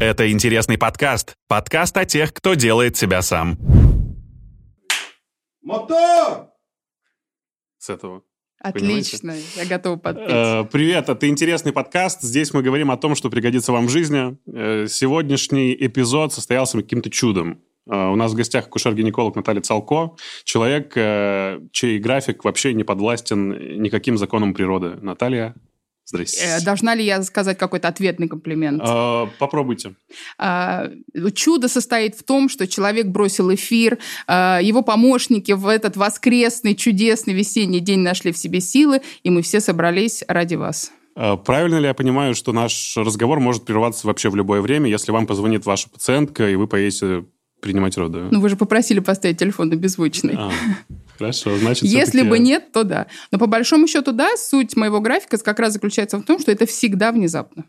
Это интересный подкаст. Подкаст о тех, кто делает себя сам. Мотор! С этого. Отлично, я готова подпеть. Э, Привет, это интересный подкаст. Здесь мы говорим о том, что пригодится вам в жизни. Э, Сегодняшний эпизод состоялся каким-то чудом. Э, У нас в гостях акушер-гинеколог Наталья Цалко, человек, чей график вообще не подвластен никаким законам природы. Наталья, здрасте. Э, Должна ли я сказать какой-то ответный комплимент? Э, Попробуйте. А, Чудо состоит в том, что человек бросил эфир, а, его помощники в этот воскресный, чудесный весенний день нашли в себе силы, и мы все собрались ради вас. Э, Правильно ли я понимаю, что наш разговор может прерваться вообще в любое время, если вам позвонит ваша пациентка, и вы поедете принимать роды? Ну, вы же попросили поставить телефон на беззвучный. А, хорошо, значит, Если бы нет, то да. Но по большому счету, да, суть моего графика как раз заключается в том, что это всегда внезапно.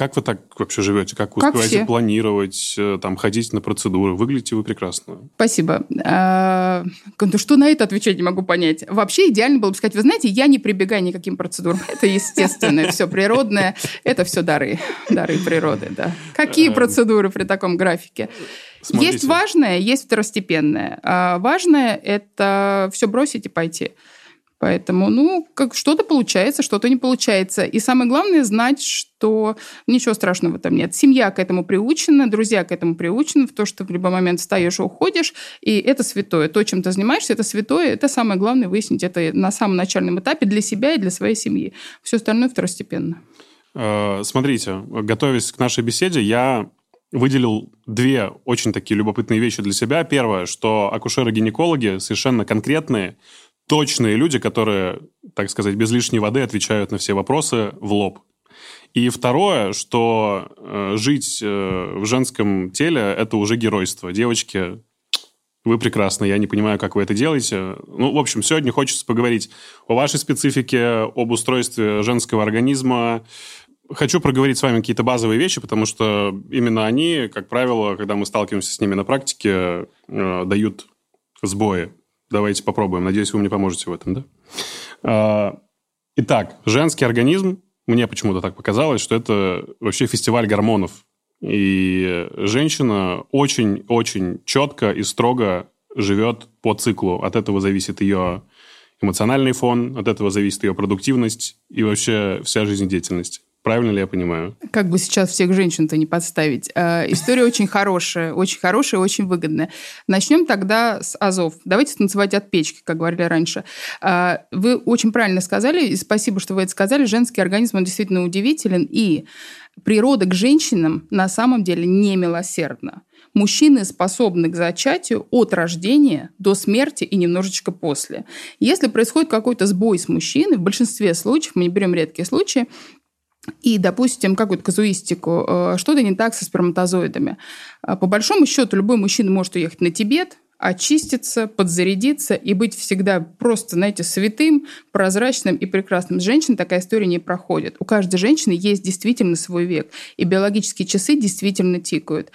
Как вы так вообще живете? Как вы Как успеваете все. планировать, э, там, ходить на процедуры? Выглядите вы прекрасно. Спасибо. А, ну, что на это отвечать не могу понять. Вообще идеально было бы сказать, вы знаете, я не прибегаю ни к каким процедурам. Это естественное, все природное. Это все дары. Дары природы, да. Какие Эм. процедуры при таком графике? Смотрите. Есть важное, есть второстепенное. А важное – это все бросить и пойти. Поэтому, ну, как что-то получается, что-то не получается. И самое главное знать, что ничего страшного там нет. Семья к этому приучена, друзья к этому приучены, в то, что в любой момент встаешь и уходишь, и это святое. То, чем ты занимаешься, это святое. Это самое главное выяснить это на самом начальном этапе для себя и для своей семьи. Все остальное второстепенно. Э, Смотрите, готовясь к нашей беседе, я выделил две очень такие любопытные вещи для себя. Первое, что акушеры-гинекологи совершенно конкретные, точные люди, которые, так сказать, без лишней воды отвечают на все вопросы в лоб. И второе, что э, жить э, в женском теле – это уже геройство. Девочки, вы прекрасны, я не понимаю, как вы это делаете. Ну, в общем, сегодня хочется поговорить о вашей специфике, об устройстве женского организма. Хочу проговорить с вами какие-то базовые вещи, потому что именно они, как правило, когда мы сталкиваемся с ними на практике, э, дают сбои. Давайте попробуем. Надеюсь, вы мне поможете в этом, да? А, Итак, женский организм, мне почему-то так показалось, что это вообще фестиваль гормонов. И женщина очень-очень четко и строго живет по циклу. От этого зависит ее эмоциональный фон, от этого зависит ее продуктивность и вообще вся жизнедеятельность. Правильно ли я понимаю? Как бы сейчас всех женщин-то не подставить. А, История очень хорошая, очень хорошая очень выгодная. Начнем тогда с азов. Давайте танцевать от печки, как говорили раньше. А, Вы очень правильно сказали, и спасибо, что вы это сказали. Женский организм, он действительно удивителен. И природа к женщинам на самом деле не милосердна. Мужчины способны к зачатию от рождения до смерти и немножечко после. Если происходит какой-то сбой с мужчиной, в большинстве случаев, мы не берем редкие случаи, и, допустим, какую-то казуистику, э, что-то не так со сперматозоидами. А По большому счету, любой мужчина может уехать на Тибет, очиститься, подзарядиться и быть всегда просто, знаете, святым, прозрачным и прекрасным. С женщин такая история не проходит. У каждой женщины есть действительно свой век, и биологические часы действительно тикают.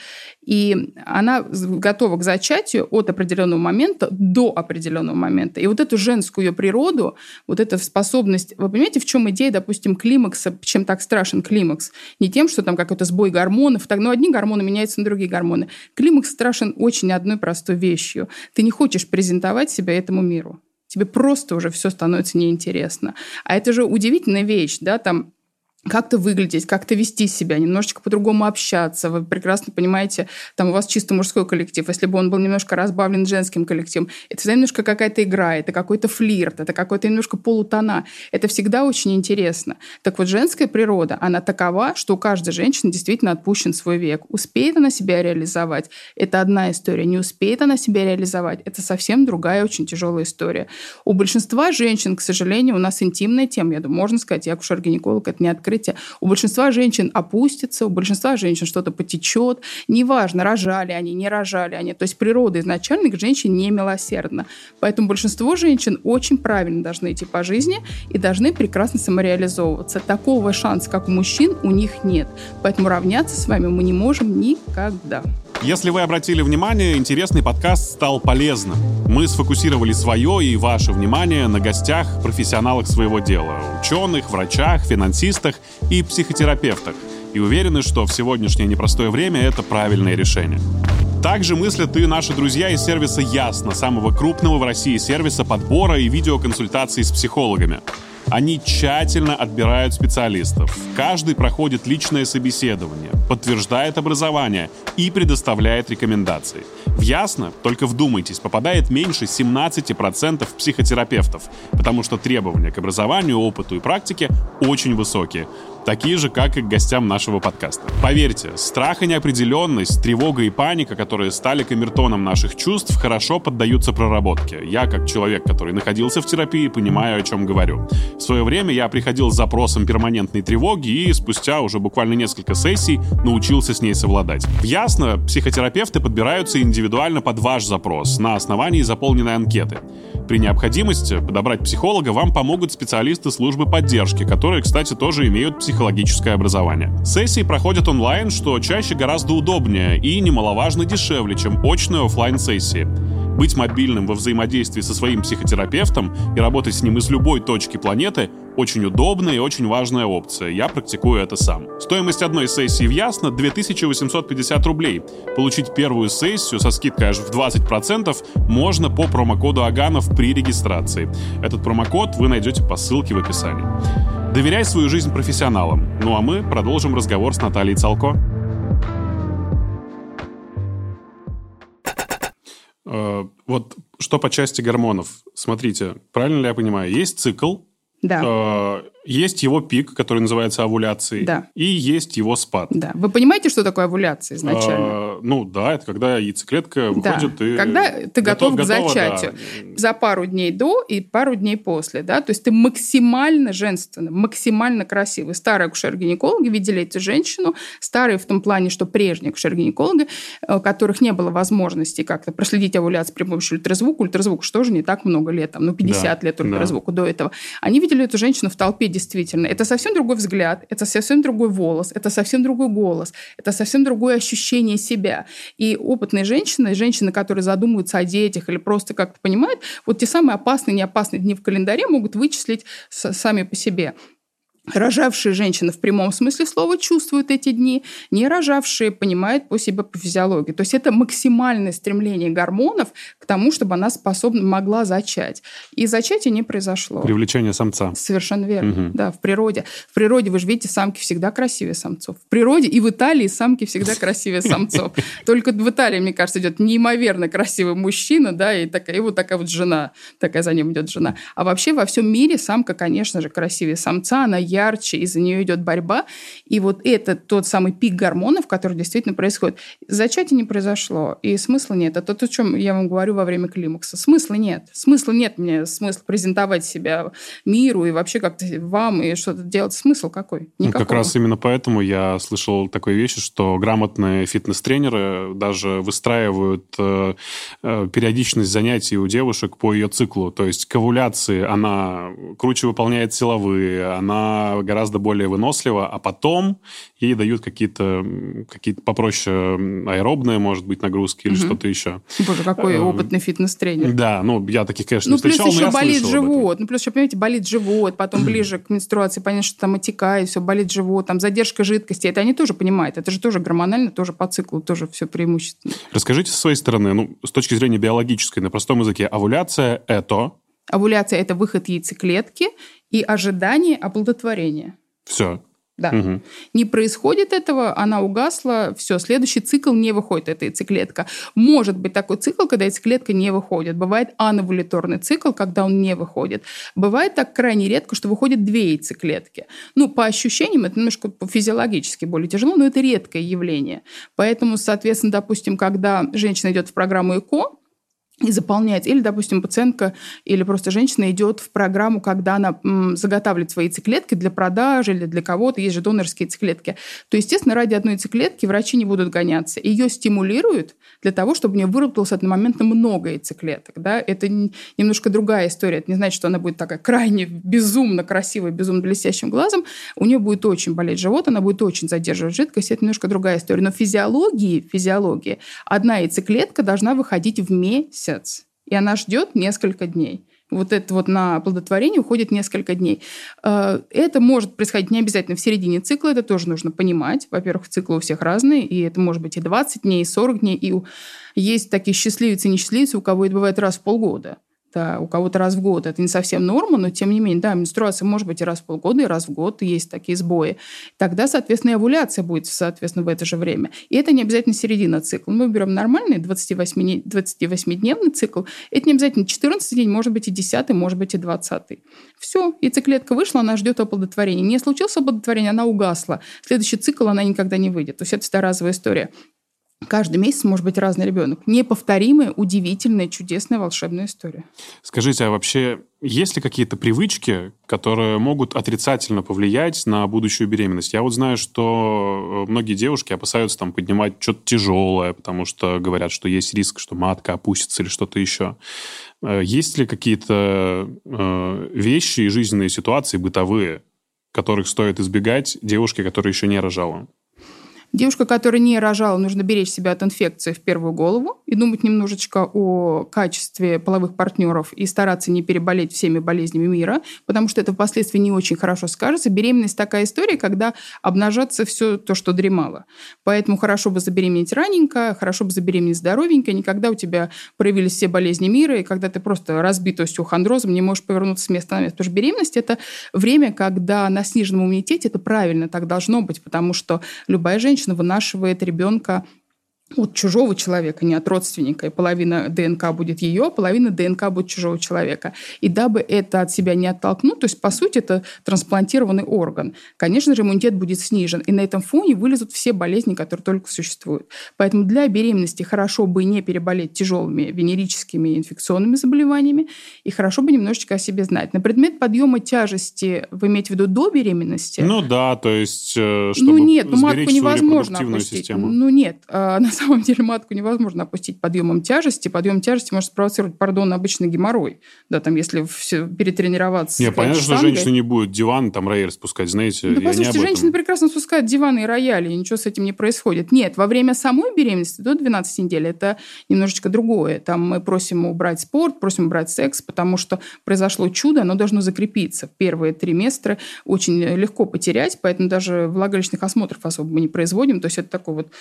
И она готова к зачатию от определенного момента до определенного момента. И вот эту женскую ее природу, вот эта способность... Вы понимаете, в чем идея, допустим, климакса, чем так страшен климакс? Не тем, что там какой-то сбой гормонов, так, ну, одни гормоны меняются на другие гормоны. Климакс страшен очень одной простой вещью. Ты не хочешь презентовать себя этому миру. Тебе просто уже все становится неинтересно. А это же удивительная вещь, да, там как-то выглядеть, как-то вести себя, немножечко по-другому общаться. Вы прекрасно понимаете, там у вас чисто мужской коллектив. Если бы он был немножко разбавлен женским коллективом, это всегда немножко какая-то игра, это какой-то флирт, это какой-то немножко полутона. Это всегда очень интересно. Так вот, женская природа, она такова, что у каждой женщины действительно отпущен свой век. Успеет она себя реализовать, это одна история. Не успеет она себя реализовать, это совсем другая, очень тяжелая история. У большинства женщин, к сожалению, у нас интимная тема, я думаю, можно сказать, я акушер-гинеколог, это не открытие. У большинства женщин опустится, у большинства женщин что-то потечет. Неважно, рожали они, не рожали они. То есть природа изначально к женщине не милосердна. Поэтому большинство женщин очень правильно должны идти по жизни и должны прекрасно самореализовываться. Такого шанса, как у мужчин, у них нет. Поэтому равняться с вами мы не можем никогда. Если вы обратили внимание, интересный подкаст стал полезным. Мы сфокусировали свое и ваше внимание на гостях, профессионалах своего дела. Ученых, врачах, финансистах и психотерапевтах. и уверены, что в сегодняшнее непростое время это правильное решение. Также мыслят и наши друзья из сервиса Ясно, самого крупного в России сервиса подбора и видеоконсультаций с психологами. Они тщательно отбирают специалистов. Каждый проходит личное собеседование, подтверждает образование и предоставляет рекомендации. В Ясно, только вдумайтесь, попадает меньше 17% психотерапевтов, потому что требования к образованию, опыту и практике очень высокие такие же, как и к гостям нашего подкаста. Поверьте, страх и неопределенность, тревога и паника, которые стали камертоном наших чувств, хорошо поддаются проработке. Я, как человек, который находился в терапии, понимаю, о чем говорю. В свое время я приходил с запросом перманентной тревоги и спустя уже буквально несколько сессий научился с ней совладать. Ясно, психотерапевты подбираются индивидуально под ваш запрос на основании заполненной анкеты. При необходимости подобрать психолога вам помогут специалисты службы поддержки, которые, кстати, тоже имеют психологическое образование. Сессии проходят онлайн, что чаще гораздо удобнее и немаловажно дешевле, чем очные офлайн сессии Быть мобильным во взаимодействии со своим психотерапевтом и работать с ним из любой точки планеты очень удобная и очень важная опция. Я практикую это сам. Стоимость одной сессии в Ясно 2850 рублей. Получить первую сессию со скидкой аж в 20% можно по промокоду Аганов при регистрации. Этот промокод вы найдете по ссылке в описании. Доверяй свою жизнь профессионалам. Ну а мы продолжим разговор с Натальей Цалко. Э, вот что по части гормонов. Смотрите, правильно ли я понимаю, есть цикл, да. Э, есть его пик, который называется овуляцией, да. и есть его спад. Да. Вы понимаете, что такое овуляция изначально? А, ну да, это когда яйцеклетка выходит да. и когда ты готов, готов к зачатию. Да. За пару дней до и пару дней после. Да? То есть ты максимально женственный, максимально красивый. Старые акушер-гинекологи видели эту женщину, старые в том плане, что прежние акушер-гинекологи, у которых не было возможности как-то проследить овуляцию при помощи ультразвука, ультразвук что же не так много лет, там, ну 50 да. лет ультразвуку да. до этого, они видели эту женщину в толпе действительно. Это совсем другой взгляд, это совсем другой волос, это совсем другой голос, это совсем другое ощущение себя. И опытные женщины, женщины, которые задумываются о детях или просто как-то понимают, вот те самые опасные, неопасные дни в календаре могут вычислить сами по себе. Рожавшие женщины в прямом смысле слова чувствуют эти дни, не рожавшие понимают по себе по физиологии. То есть это максимальное стремление гормонов к тому, чтобы она способна могла зачать. И зачатие не произошло. Привлечение самца. Совершенно верно. Угу. Да, в природе. В природе, вы же видите, самки всегда красивее самцов. В природе и в Италии самки всегда красивее самцов. Только в Италии, мне кажется, идет неимоверно красивый мужчина, да, и такая, и вот такая вот жена, такая за ним идет жена. А вообще во всем мире самка, конечно же, красивее самца, она ярче, из-за нее идет борьба. И вот это тот самый пик гормонов, который действительно происходит. Зачатие не произошло, и смысла нет. Это то, о чем я вам говорю во время климакса. Смысла нет. Смысла нет мне, смысл презентовать себя миру и вообще как-то вам и что-то делать. Смысл какой? Ну, Никакого. Как раз именно поэтому я слышал такой вещи, что грамотные фитнес-тренеры даже выстраивают э, э, периодичность занятий у девушек по ее циклу. То есть к овуляции она круче выполняет силовые, она гораздо более вынослива, а потом ей дают какие-то какие попроще аэробные, может быть, нагрузки или угу. что-то еще. Боже, какой эм, опытный фитнес-тренер. Да, ну, я таких, конечно, ну, не встречал, плюс еще болит живот. Ну, плюс еще, понимаете, болит живот, потом ближе к менструации, понятно, что там отекает, все, болит живот, там задержка жидкости. Это они тоже понимают. Это же тоже гормонально, тоже по циклу, тоже все преимущественно. Расскажите со своей стороны, ну, с точки зрения биологической, на простом языке, овуляция – это Овуляция – это выход яйцеклетки и ожидание оплодотворения. Все. Да. Угу. Не происходит этого, она угасла, все, следующий цикл не выходит, эта яйцеклетка. Может быть такой цикл, когда яйцеклетка не выходит. Бывает анавуляторный цикл, когда он не выходит. Бывает так крайне редко, что выходит две яйцеклетки. Ну, по ощущениям, это немножко физиологически более тяжело, но это редкое явление. Поэтому, соответственно, допустим, когда женщина идет в программу ЭКО, и заполнять. Или, допустим, пациентка или просто женщина идет в программу, когда она заготавливает свои яйцеклетки для продажи или для кого-то. Есть же донорские яйцеклетки. То, естественно, ради одной яйцеклетки врачи не будут гоняться. Ее стимулируют для того, чтобы у нее выработалось одномоментно много яйцеклеток. Да? Это немножко другая история. Это не значит, что она будет такая крайне безумно красивая, безумно блестящим глазом. У нее будет очень болеть живот, она будет очень задерживать жидкость. Это немножко другая история. Но физиологии, физиологии одна яйцеклетка должна выходить в месяц и она ждет несколько дней. Вот это вот на оплодотворение уходит несколько дней. Э, это может происходить не обязательно в середине цикла, это тоже нужно понимать. Во-первых, циклы у всех разные, и это может быть и 20 дней, и 40 дней, и есть такие счастливицы и несчастливицы, у кого это бывает раз в полгода это у кого-то раз в год. Это не совсем норма, но тем не менее, да, менструация может быть и раз в полгода, и раз в год, есть такие сбои. Тогда, соответственно, и овуляция будет, соответственно, в это же время. И это не обязательно середина цикла. Мы берем нормальный 28, 28-дневный цикл. Это не обязательно 14 день, может быть и 10, может быть и 20. Все, и циклетка вышла, она ждет оплодотворения. Не случилось оплодотворение, она угасла. Следующий цикл она никогда не выйдет. То есть это разовая история. Каждый месяц может быть разный ребенок. Неповторимая, удивительная, чудесная, волшебная история. Скажите, а вообще есть ли какие-то привычки, которые могут отрицательно повлиять на будущую беременность? Я вот знаю, что э, многие девушки опасаются там поднимать что-то тяжелое, потому что говорят, что есть риск, что матка опустится или что-то еще. Э, есть ли какие-то э, вещи и жизненные ситуации бытовые, которых стоит избегать девушке, которая еще не рожала? Девушка, которая не рожала, нужно беречь себя от инфекции в первую голову и думать немножечко о качестве половых партнеров и стараться не переболеть всеми болезнями мира, потому что это впоследствии не очень хорошо скажется. Беременность такая история, когда обнажаться все то, что дремало. Поэтому хорошо бы забеременеть раненько, хорошо бы забеременеть здоровенько, никогда у тебя проявились все болезни мира, и когда ты просто разбит остеохондрозом, не можешь повернуться с места на место. Потому что беременность – это время, когда на сниженном иммунитете, это правильно, так должно быть, потому что любая женщина женщина вынашивает ребенка от чужого человека, не от родственника. И половина ДНК будет ее, половина ДНК будет чужого человека. И дабы это от себя не оттолкнуть, то есть, по сути, это трансплантированный орган, конечно же, иммунитет будет снижен. И на этом фоне вылезут все болезни, которые только существуют. Поэтому для беременности хорошо бы не переболеть тяжелыми венерическими инфекционными заболеваниями, и хорошо бы немножечко о себе знать. На предмет подъема тяжести вы имеете в виду до беременности? Ну да, то есть, э, чтобы Ну нет, ну матку невозможно опустить. Систему. Ну нет, а, на самом деле матку невозможно опустить подъемом тяжести. Подъем тяжести может спровоцировать, пардон, обычный геморрой. Да, там, если все перетренироваться. Не, понятно, что женщина не будет диван, там, рояль спускать, знаете. Да, послушайте, женщины прекрасно спускают диваны и рояли, и ничего с этим не происходит. Нет, во время самой беременности до 12 недель это немножечко другое. Там мы просим убрать спорт, просим убрать секс, потому что произошло чудо, оно должно закрепиться. Первые триместры очень легко потерять, поэтому даже влагалищных осмотров особо мы не производим. То есть это такой вот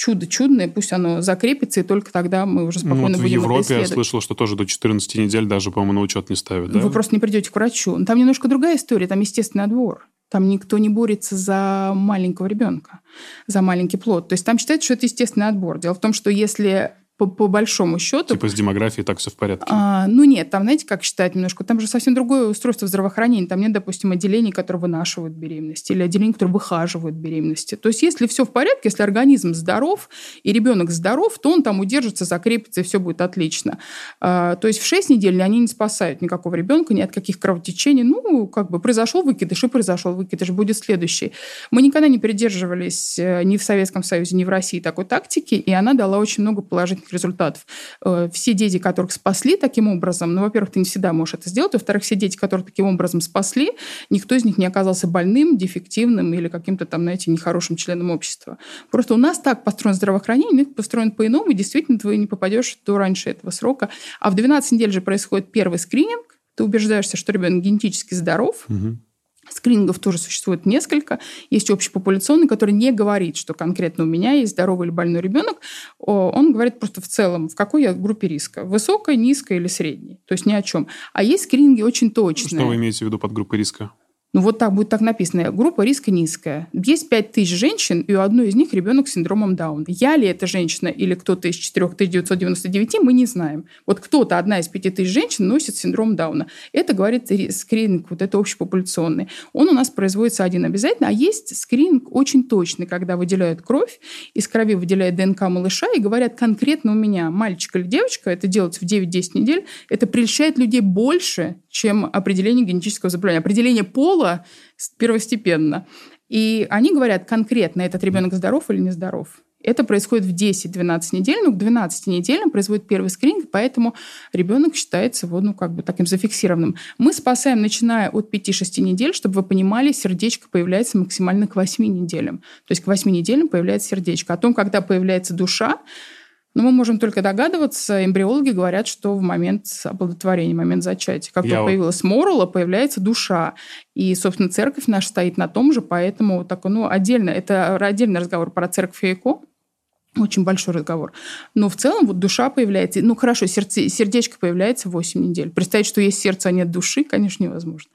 чудо чудное, пусть оно закрепится, и только тогда мы уже спокойно ну, вот будем В Европе я слышал, что тоже до 14 недель даже, по-моему, на учет не ставят, да? Вы просто не придете к врачу. Там немножко другая история, там естественный отбор. Там никто не борется за маленького ребенка, за маленький плод. То есть там считается, что это естественный отбор. Дело в том, что если по, по большому счету. Типа с демографией так все в порядке? А, ну нет, там, знаете, как считать немножко, там же совсем другое устройство здравоохранения. Там нет, допустим, отделений, которые вынашивают беременность, или отделений, которые выхаживают беременности. То есть если все в порядке, если организм здоров, и ребенок здоров, то он там удержится, закрепится, и все будет отлично. А, то есть в 6 недель они не спасают никакого ребенка, ни от каких кровотечений. Ну, как бы произошел выкидыш, и произошел выкидыш, будет следующий. Мы никогда не придерживались э, ни в Советском Союзе, ни в России такой тактики, и она дала очень много положительных результатов. Э, все дети, которых спасли таким образом, ну, во-первых, ты не всегда можешь это сделать, во-вторых, все дети, которых таким образом спасли, никто из них не оказался больным, дефективным или каким-то там, знаете, нехорошим членом общества. Просто у нас так построено здравоохранение, у них построено по-иному, и действительно ты не попадешь до раньше этого срока. А в 12 недель же происходит первый скрининг, ты убеждаешься, что ребенок генетически здоров, угу. Скринингов тоже существует несколько. Есть общепопуляционный, который не говорит, что конкретно у меня есть здоровый или больной ребенок. Он говорит просто в целом, в какой я группе риска. Высокой, низкой или средней. То есть ни о чем. А есть скрининги очень точные. Что вы имеете в виду под группой риска? Ну, вот так будет так написано. Группа риска низкая. Есть 5 тысяч женщин, и у одной из них ребенок с синдромом Дауна. Я ли эта женщина или кто-то из 4999, мы не знаем. Вот кто-то, одна из 5 тысяч женщин, носит синдром Дауна. Это говорит скрининг, вот это общепопуляционный. Он у нас производится один обязательно, а есть скрининг очень точный, когда выделяют кровь, из крови выделяют ДНК малыша и говорят конкретно у меня, мальчик или девочка, это делается в 9-10 недель, это прельщает людей больше, чем определение генетического заболевания. Определение пола пола первостепенно. И они говорят конкретно, этот ребенок здоров или нездоров. Это происходит в 10-12 недель, но к 12 неделям производит первый скрининг, поэтому ребенок считается вот, ну, как бы таким зафиксированным. Мы спасаем, начиная от 5-6 недель, чтобы вы понимали, сердечко появляется максимально к 8 неделям. То есть к 8 неделям появляется сердечко. О том, когда появляется душа, Но мы можем только догадываться. Эмбриологи говорят, что в момент оплодотворения, в момент зачатия, как только появилась морула, появляется душа. И, собственно, церковь наша стоит на том же, поэтому так, ну, отдельно, это отдельный разговор про церковь и ЭКО. Очень большой разговор. Но в целом вот душа появляется. Ну, хорошо, сердце, сердечко появляется в 8 недель. Представить, что есть сердце, а нет души, конечно, невозможно.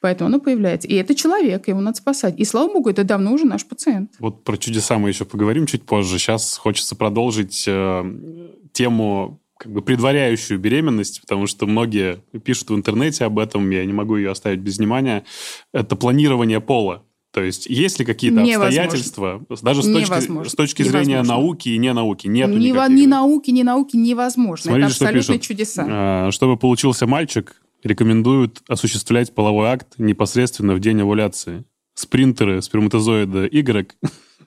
Поэтому оно появляется. И это человек, его надо спасать. И, слава богу, это давно уже наш пациент. Вот про чудеса мы еще поговорим чуть позже. Сейчас хочется продолжить э, тему как бы предваряющую беременность, потому что многие пишут в интернете об этом, я не могу ее оставить без внимания. Это планирование пола. То есть есть ли какие-то Невозможно. обстоятельства, даже с точки, с точки зрения науки и не науки? Нет ни, ни науки, ни науки невозможно. Смотрите, Это абсолютно чудеса. А, чтобы получился мальчик, рекомендуют осуществлять половой акт непосредственно в день овуляции. Спринтеры сперматозоида Y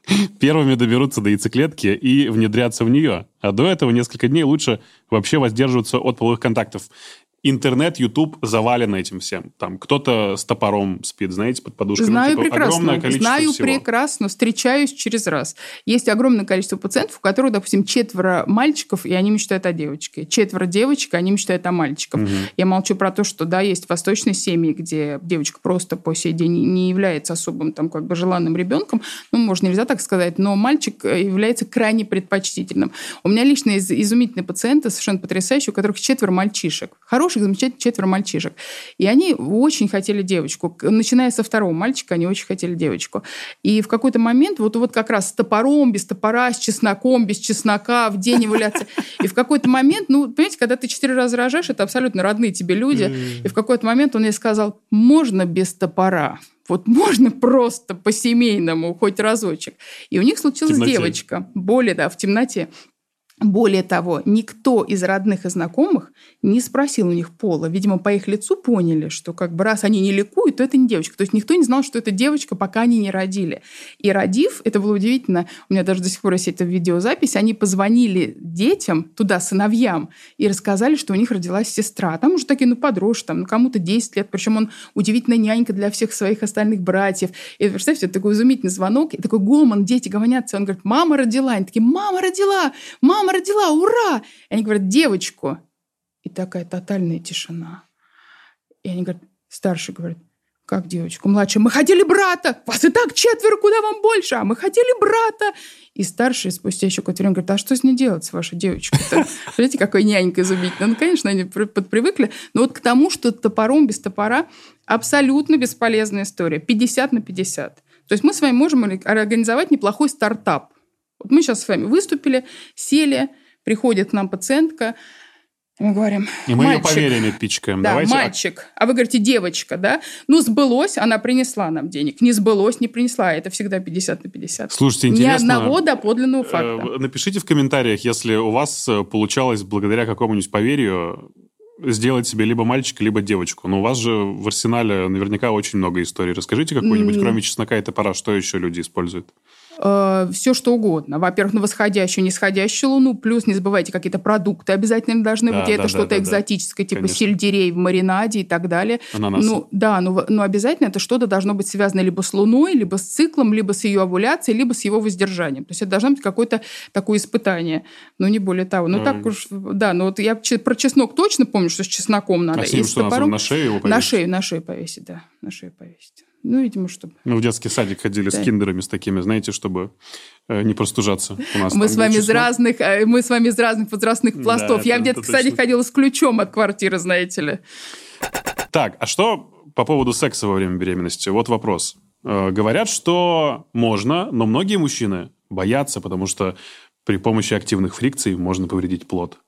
первыми доберутся до яйцеклетки и внедрятся в нее. А до этого несколько дней лучше вообще воздерживаться от половых контактов интернет, YouTube завален этим всем. Там кто-то с топором спит, знаете, под подушкой. Знаю ну, типа, прекрасно. Огромное количество Знаю всего. прекрасно, встречаюсь через раз. Есть огромное количество пациентов, у которых, допустим, четверо мальчиков, и они мечтают о девочке. Четверо девочек, и они мечтают о мальчиках. Угу. Я молчу про то, что, да, есть восточные семьи, где девочка просто по сей день не является особым там как бы желанным ребенком. Ну, может, нельзя так сказать, но мальчик э, является крайне предпочтительным. У меня лично из изумительные пациенты, совершенно потрясающие, у которых четверо мальчишек. Хороший хороших, замечательных четверо мальчишек. И они очень хотели девочку. Начиная со второго мальчика, они очень хотели девочку. И в какой-то момент, вот, вот как раз с топором, без топора, с чесноком, без чеснока, в день эволюции. И в какой-то момент, ну, понимаете, когда ты четыре раза рожаешь, это абсолютно родные тебе люди. И в какой-то момент он ей сказал, можно без топора. Вот можно просто по-семейному, хоть разочек. И у них случилась девочка. Более, да, в темноте. Более того, никто из родных и знакомых не спросил у них пола. Видимо, по их лицу поняли, что как бы раз они не ликуют, то это не девочка. То есть никто не знал, что это девочка, пока они не родили. И родив, это было удивительно, у меня даже до сих пор есть эта видеозапись, они позвонили детям, туда, сыновьям, и рассказали, что у них родилась сестра. Там уже такие, ну, подросшие, там, ну, кому-то 10 лет, причем он удивительная нянька для всех своих остальных братьев. И представьте, такой изумительный звонок, и такой гомон, дети говорят, он говорит, мама родила. Они такие, мама родила, мама родила, ура! И они говорят, девочку. И такая тотальная тишина. И они говорят, старший говорит, как девочку? Младшая, мы хотели брата! Вас и так четверо, куда вам больше? А мы хотели брата! И старший спустя еще какое-то время говорит, а что с ней делать, с вашей девочкой-то? Смотрите, какой нянька изумительная. Ну, конечно, они подпривыкли. Но вот к тому, что топором без топора абсолютно бесполезная история. 50 на 50. То есть мы с вами можем организовать неплохой стартап. Вот мы сейчас с вами выступили, сели, приходит к нам пациентка, мы говорим, И мы мальчик, ее поверили пичкаем. Да, Давайте... мальчик. А вы говорите, девочка, да? Ну, сбылось, она принесла нам денег. Не сбылось, не принесла. Это всегда 50 на 50. Слушайте, интересно. Ни одного доподлинного факта. Э, напишите в комментариях, если у вас э, получалось благодаря какому-нибудь поверью сделать себе либо мальчика, либо девочку. Но у вас же в арсенале наверняка очень много историй. Расскажите какую-нибудь, mm. кроме чеснока и топора, что еще люди используют? Э, все что угодно. Во-первых, на восходящую, нисходящую луну, плюс не забывайте, какие-то продукты обязательно должны да, быть. Да, это да, что-то да, экзотическое, да. типа Конечно. сельдерей в маринаде и так далее. Ананасы. Ну, да, но, но обязательно это что-то должно быть связано либо с луной, либо с циклом, либо с ее овуляцией, либо с его воздержанием. То есть это должно быть какое-то такое испытание. Но не более того. Ну, mm. так уж, да, ну вот я про чеснок точно помню, что с чесноком надо. А с ним что, топором... на шею его повесить? На шею, на шею повесить, да. На шею повесить. Ну, видимо, чтобы... Мы в детский садик ходили да. с киндерами, с такими, знаете, чтобы э, не простужаться. У нас мы, с вами из разных, э, мы с вами из разных возрастных пластов. Да, Я в детский садик ходила с ключом от квартиры, знаете ли. Так, а что по поводу секса во время беременности? Вот вопрос. Э, говорят, что можно, но многие мужчины боятся, потому что при помощи активных фрикций можно повредить плод.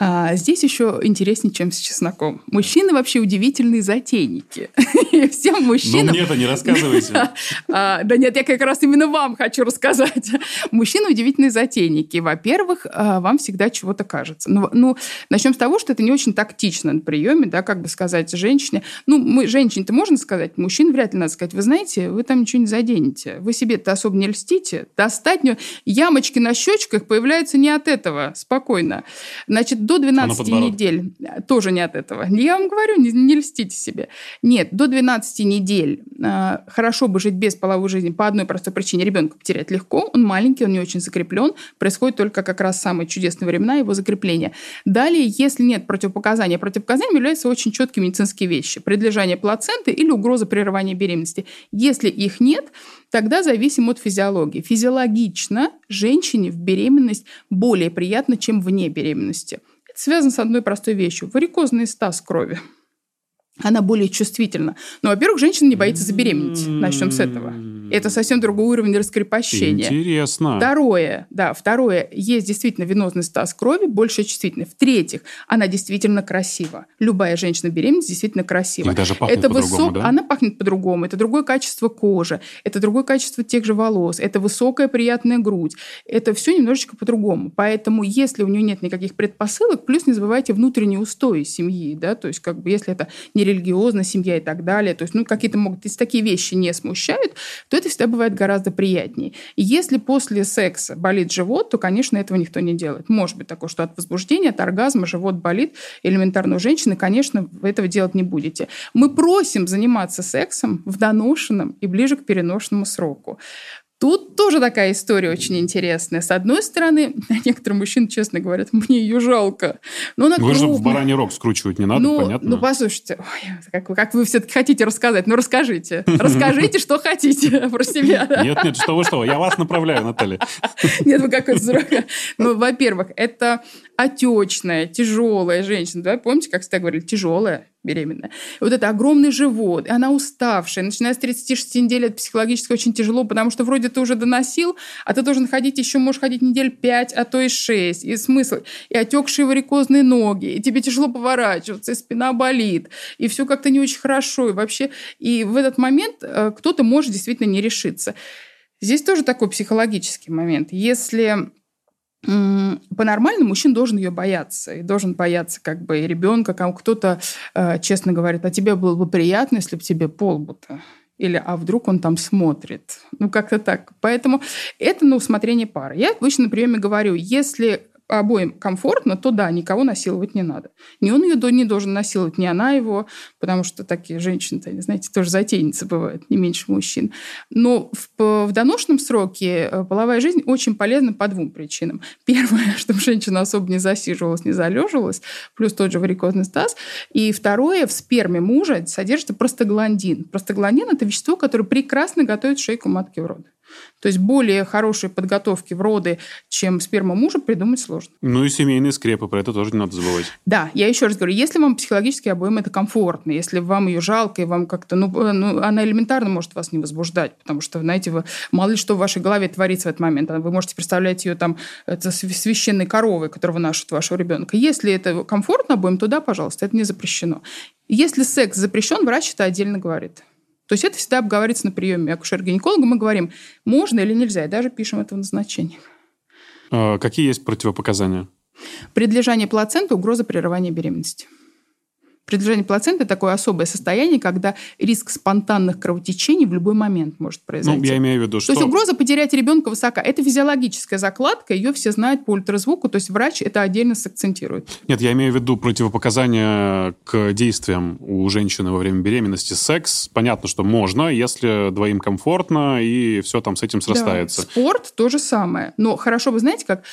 А здесь еще интереснее, чем с чесноком. Мужчины вообще удивительные затейники. Всем мужчинам... Ну, мне это не рассказывайте. а, да нет, я как раз именно вам хочу рассказать. Мужчины удивительные затейники. Во-первых, а, вам всегда чего-то кажется. Ну, ну, начнем с того, что это не очень тактично на приеме, да, как бы сказать женщине. Ну, мы, женщине-то можно сказать, мужчин вряд ли надо сказать. Вы знаете, вы там ничего не заденете. Вы себе-то особо не льстите. Достать ямочки на щечках появляются не от этого. Спокойно. Значит, до 12 недель. Тоже не от этого. Я вам говорю, не, не льстите себе. Нет, до 12 13 недель э, хорошо бы жить без половой жизни по одной простой причине. Ребенка потерять легко, он маленький, он не очень закреплен. Происходит только как раз самые чудесные времена его закрепления. Далее, если нет противопоказания, противопоказанием являются очень четкие медицинские вещи. Предлежание плаценты или угроза прерывания беременности. Если их нет, тогда зависим от физиологии. Физиологично женщине в беременность более приятно, чем вне беременности. Это связано с одной простой вещью. Варикозный стаз крови она более чувствительна. Ну, во-первых, женщина не боится забеременеть. Начнем с этого. Это совсем другой уровень раскрепощения. Интересно. Второе, да, второе, есть действительно венозный стаз крови, больше чувствительный. В-третьих, она действительно красива. Любая женщина беременна действительно красива. И даже пахнет это по-другому, да? Она пахнет по-другому. Это другое качество кожи, это другое качество тех же волос, это высокая приятная грудь. Это все немножечко по-другому. Поэтому, если у нее нет никаких предпосылок, плюс не забывайте внутренние устои семьи, да, то есть как бы если это не нерелигиозная семья и так далее, то есть, ну, какие-то могут, если такие вещи не смущают, то это всегда бывает гораздо приятнее. И если после секса болит живот, то, конечно, этого никто не делает. Может быть такое, что от возбуждения, от оргазма живот болит элементарно у женщины, конечно, вы этого делать не будете. Мы просим заниматься сексом в доношенном и ближе к переношенному сроку. Тут тоже такая история очень интересная. С одной стороны, некоторые мужчины честно говорят, мне ее жалко. Но она Вы же в бараний рог скручивать не надо, ну, понятно? Ну, послушайте, ой, как, вы- как вы все-таки хотите рассказать? Ну, расскажите. Расскажите, что хотите про себя. Нет, нет, что вы, что вы, я вас направляю, Наталья. Нет, вы какой-то дурака. Ну, во-первых, это отечная, тяжелая женщина. Да? Помните, как всегда говорили, тяжелая беременная. Вот это огромный живот, и она уставшая. Начиная с 36 недель это психологически очень тяжело, потому что вроде ты уже доносил, а ты должен ходить еще, можешь ходить недель 5, а то и 6. И смысл, и отекшие варикозные ноги, и тебе тяжело поворачиваться, и спина болит, и все как-то не очень хорошо. И вообще, и в этот момент э, кто-то может действительно не решиться. Здесь тоже такой психологический момент. Если по-нормальному мужчина должен ее бояться. И должен бояться как бы и ребенка. Кому Кто-то э, честно говорит, а тебе было бы приятно, если бы тебе полбута. Или а вдруг он там смотрит. Ну, как-то так. Поэтому это на усмотрение пары. Я обычно на приеме говорю, если обоим комфортно, то да, никого насиловать не надо. Ни он ее не должен насиловать, ни она его, потому что такие женщины-то, знаете, тоже затейницы бывают, не меньше мужчин. Но в, в доношенном сроке э, половая жизнь очень полезна по двум причинам. Первое, чтобы женщина особо не засиживалась, не залеживалась, плюс тот же варикозный стаз. И второе, в сперме мужа содержится простагландин. Простагландин – это вещество, которое прекрасно готовит шейку матки в роды. То есть более хорошей подготовки в роды, чем сперма мужа, придумать сложно. Ну и семейные скрепы, про это тоже не надо забывать. Да, я еще раз говорю, если вам психологически обоим это комфортно, если вам ее жалко, и вам как-то, ну, э, ну, она элементарно может вас не возбуждать, потому что, знаете, вы, мало ли что в вашей голове творится в этот момент. Вы можете представлять ее там это св- священной коровой, которую вынашивает вашего ребенка. Если это комфортно обоим, то да, пожалуйста, это не запрещено. Если секс запрещен, врач это отдельно говорит. То есть это всегда обговаривается на приеме акушер-гинеколога. Мы говорим, можно или нельзя, и даже пишем это в назначении. Э, Какие есть противопоказания? Предлежание плаценты – угроза прерывания беременности. Предлежание плаценты – такое особое состояние, когда риск спонтанных кровотечений в любой момент может произойти. Ну, я имею в виду, То что... есть угроза потерять ребенка высока. Это физиологическая закладка, ее все знают по ультразвуку, то есть врач это отдельно сакцентирует. Нет, я имею в виду противопоказания к действиям у женщины во время беременности. Секс, понятно, что можно, если двоим комфортно, и все там с этим срастается. Да. Спорт то же самое. Но хорошо вы знаете, как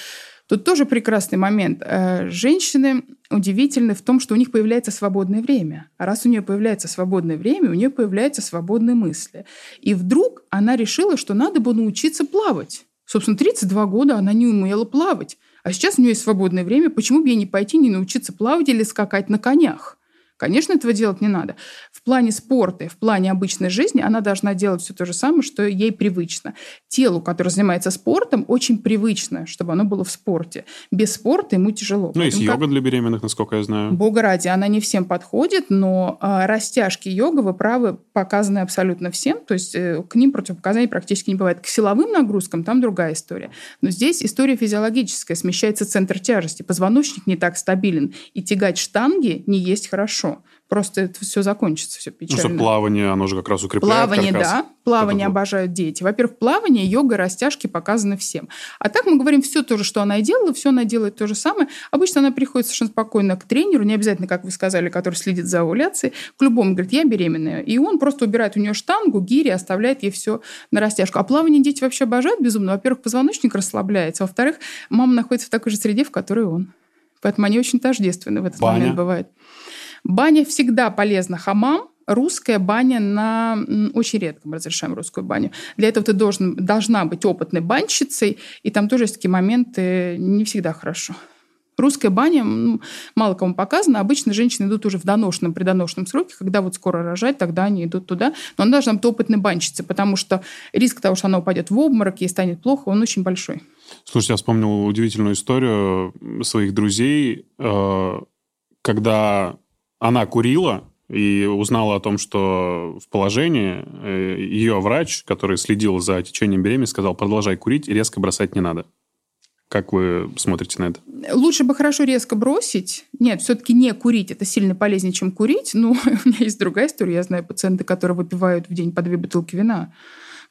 Тут тоже прекрасный момент. Э, Женщины удивительны в том, что у них появляется свободное время. А раз у нее появляется свободное время, у нее появляются свободные мысли. И вдруг она решила, что надо бы научиться плавать. Собственно, 32 года она не умела плавать. А сейчас у нее есть свободное время. Почему бы ей не пойти, не научиться плавать или скакать на конях? Конечно, этого делать не надо. В плане спорта и в плане обычной жизни она должна делать все то же самое, что ей привычно. Телу, которое занимается спортом, очень привычно, чтобы оно было в спорте. Без спорта ему тяжело. Ну, есть Поэтому как- йога для беременных, насколько я знаю. Бога ради, она не всем подходит, но а, растяжки йога, вы правы, показаны абсолютно всем. То есть э, к ним противопоказаний практически не бывает. К силовым нагрузкам там другая история. Но здесь история физиологическая. Смещается центр тяжести. Позвоночник не так стабилен. И тягать штанги не есть хорошо. Просто это все закончится, все Ну, печально. что плавание, оно же как раз укрепляет Плавание, каркас. да. Плавание Это обожают дети. Во-первых, плавание, йога, растяжки показаны всем. А так мы говорим все то же, что она и делала, все она делает то же самое. Обычно она приходит совершенно спокойно к тренеру, не обязательно, как вы сказали, который следит за овуляцией, к любому, говорит, я беременная. И он просто убирает у нее штангу, гири, оставляет ей все на растяжку. А плавание дети вообще обожают безумно. Во-первых, позвоночник расслабляется. Во-вторых, мама находится в такой же среде, в которой он. Поэтому они очень тождественны в этот Баня. момент бывает. Баня всегда полезна. Хамам русская баня на... Очень редко мы разрешаем русскую баню. Для этого ты должен, должна быть опытной банщицей, и там тоже есть такие моменты не всегда хорошо. Русская баня ну, мало кому показана. Обычно женщины идут уже в доношенном, предоношенном сроке, когда вот скоро рожать, тогда они идут туда. Но она должна быть опытной банщицей, потому что риск того, что она упадет в обморок, ей станет плохо, он очень большой. Слушайте, я вспомнил удивительную историю своих друзей, э, когда она курила и узнала о том, что в положении э, ее врач, который следил за течением беременности, сказал, продолжай курить резко бросать не надо. Как вы смотрите на это? Лучше бы хорошо резко бросить. Нет, все-таки не курить. Это сильно полезнее, чем курить. Но у меня есть другая история. Я знаю пациенты, которые выпивают в день по две бутылки вина.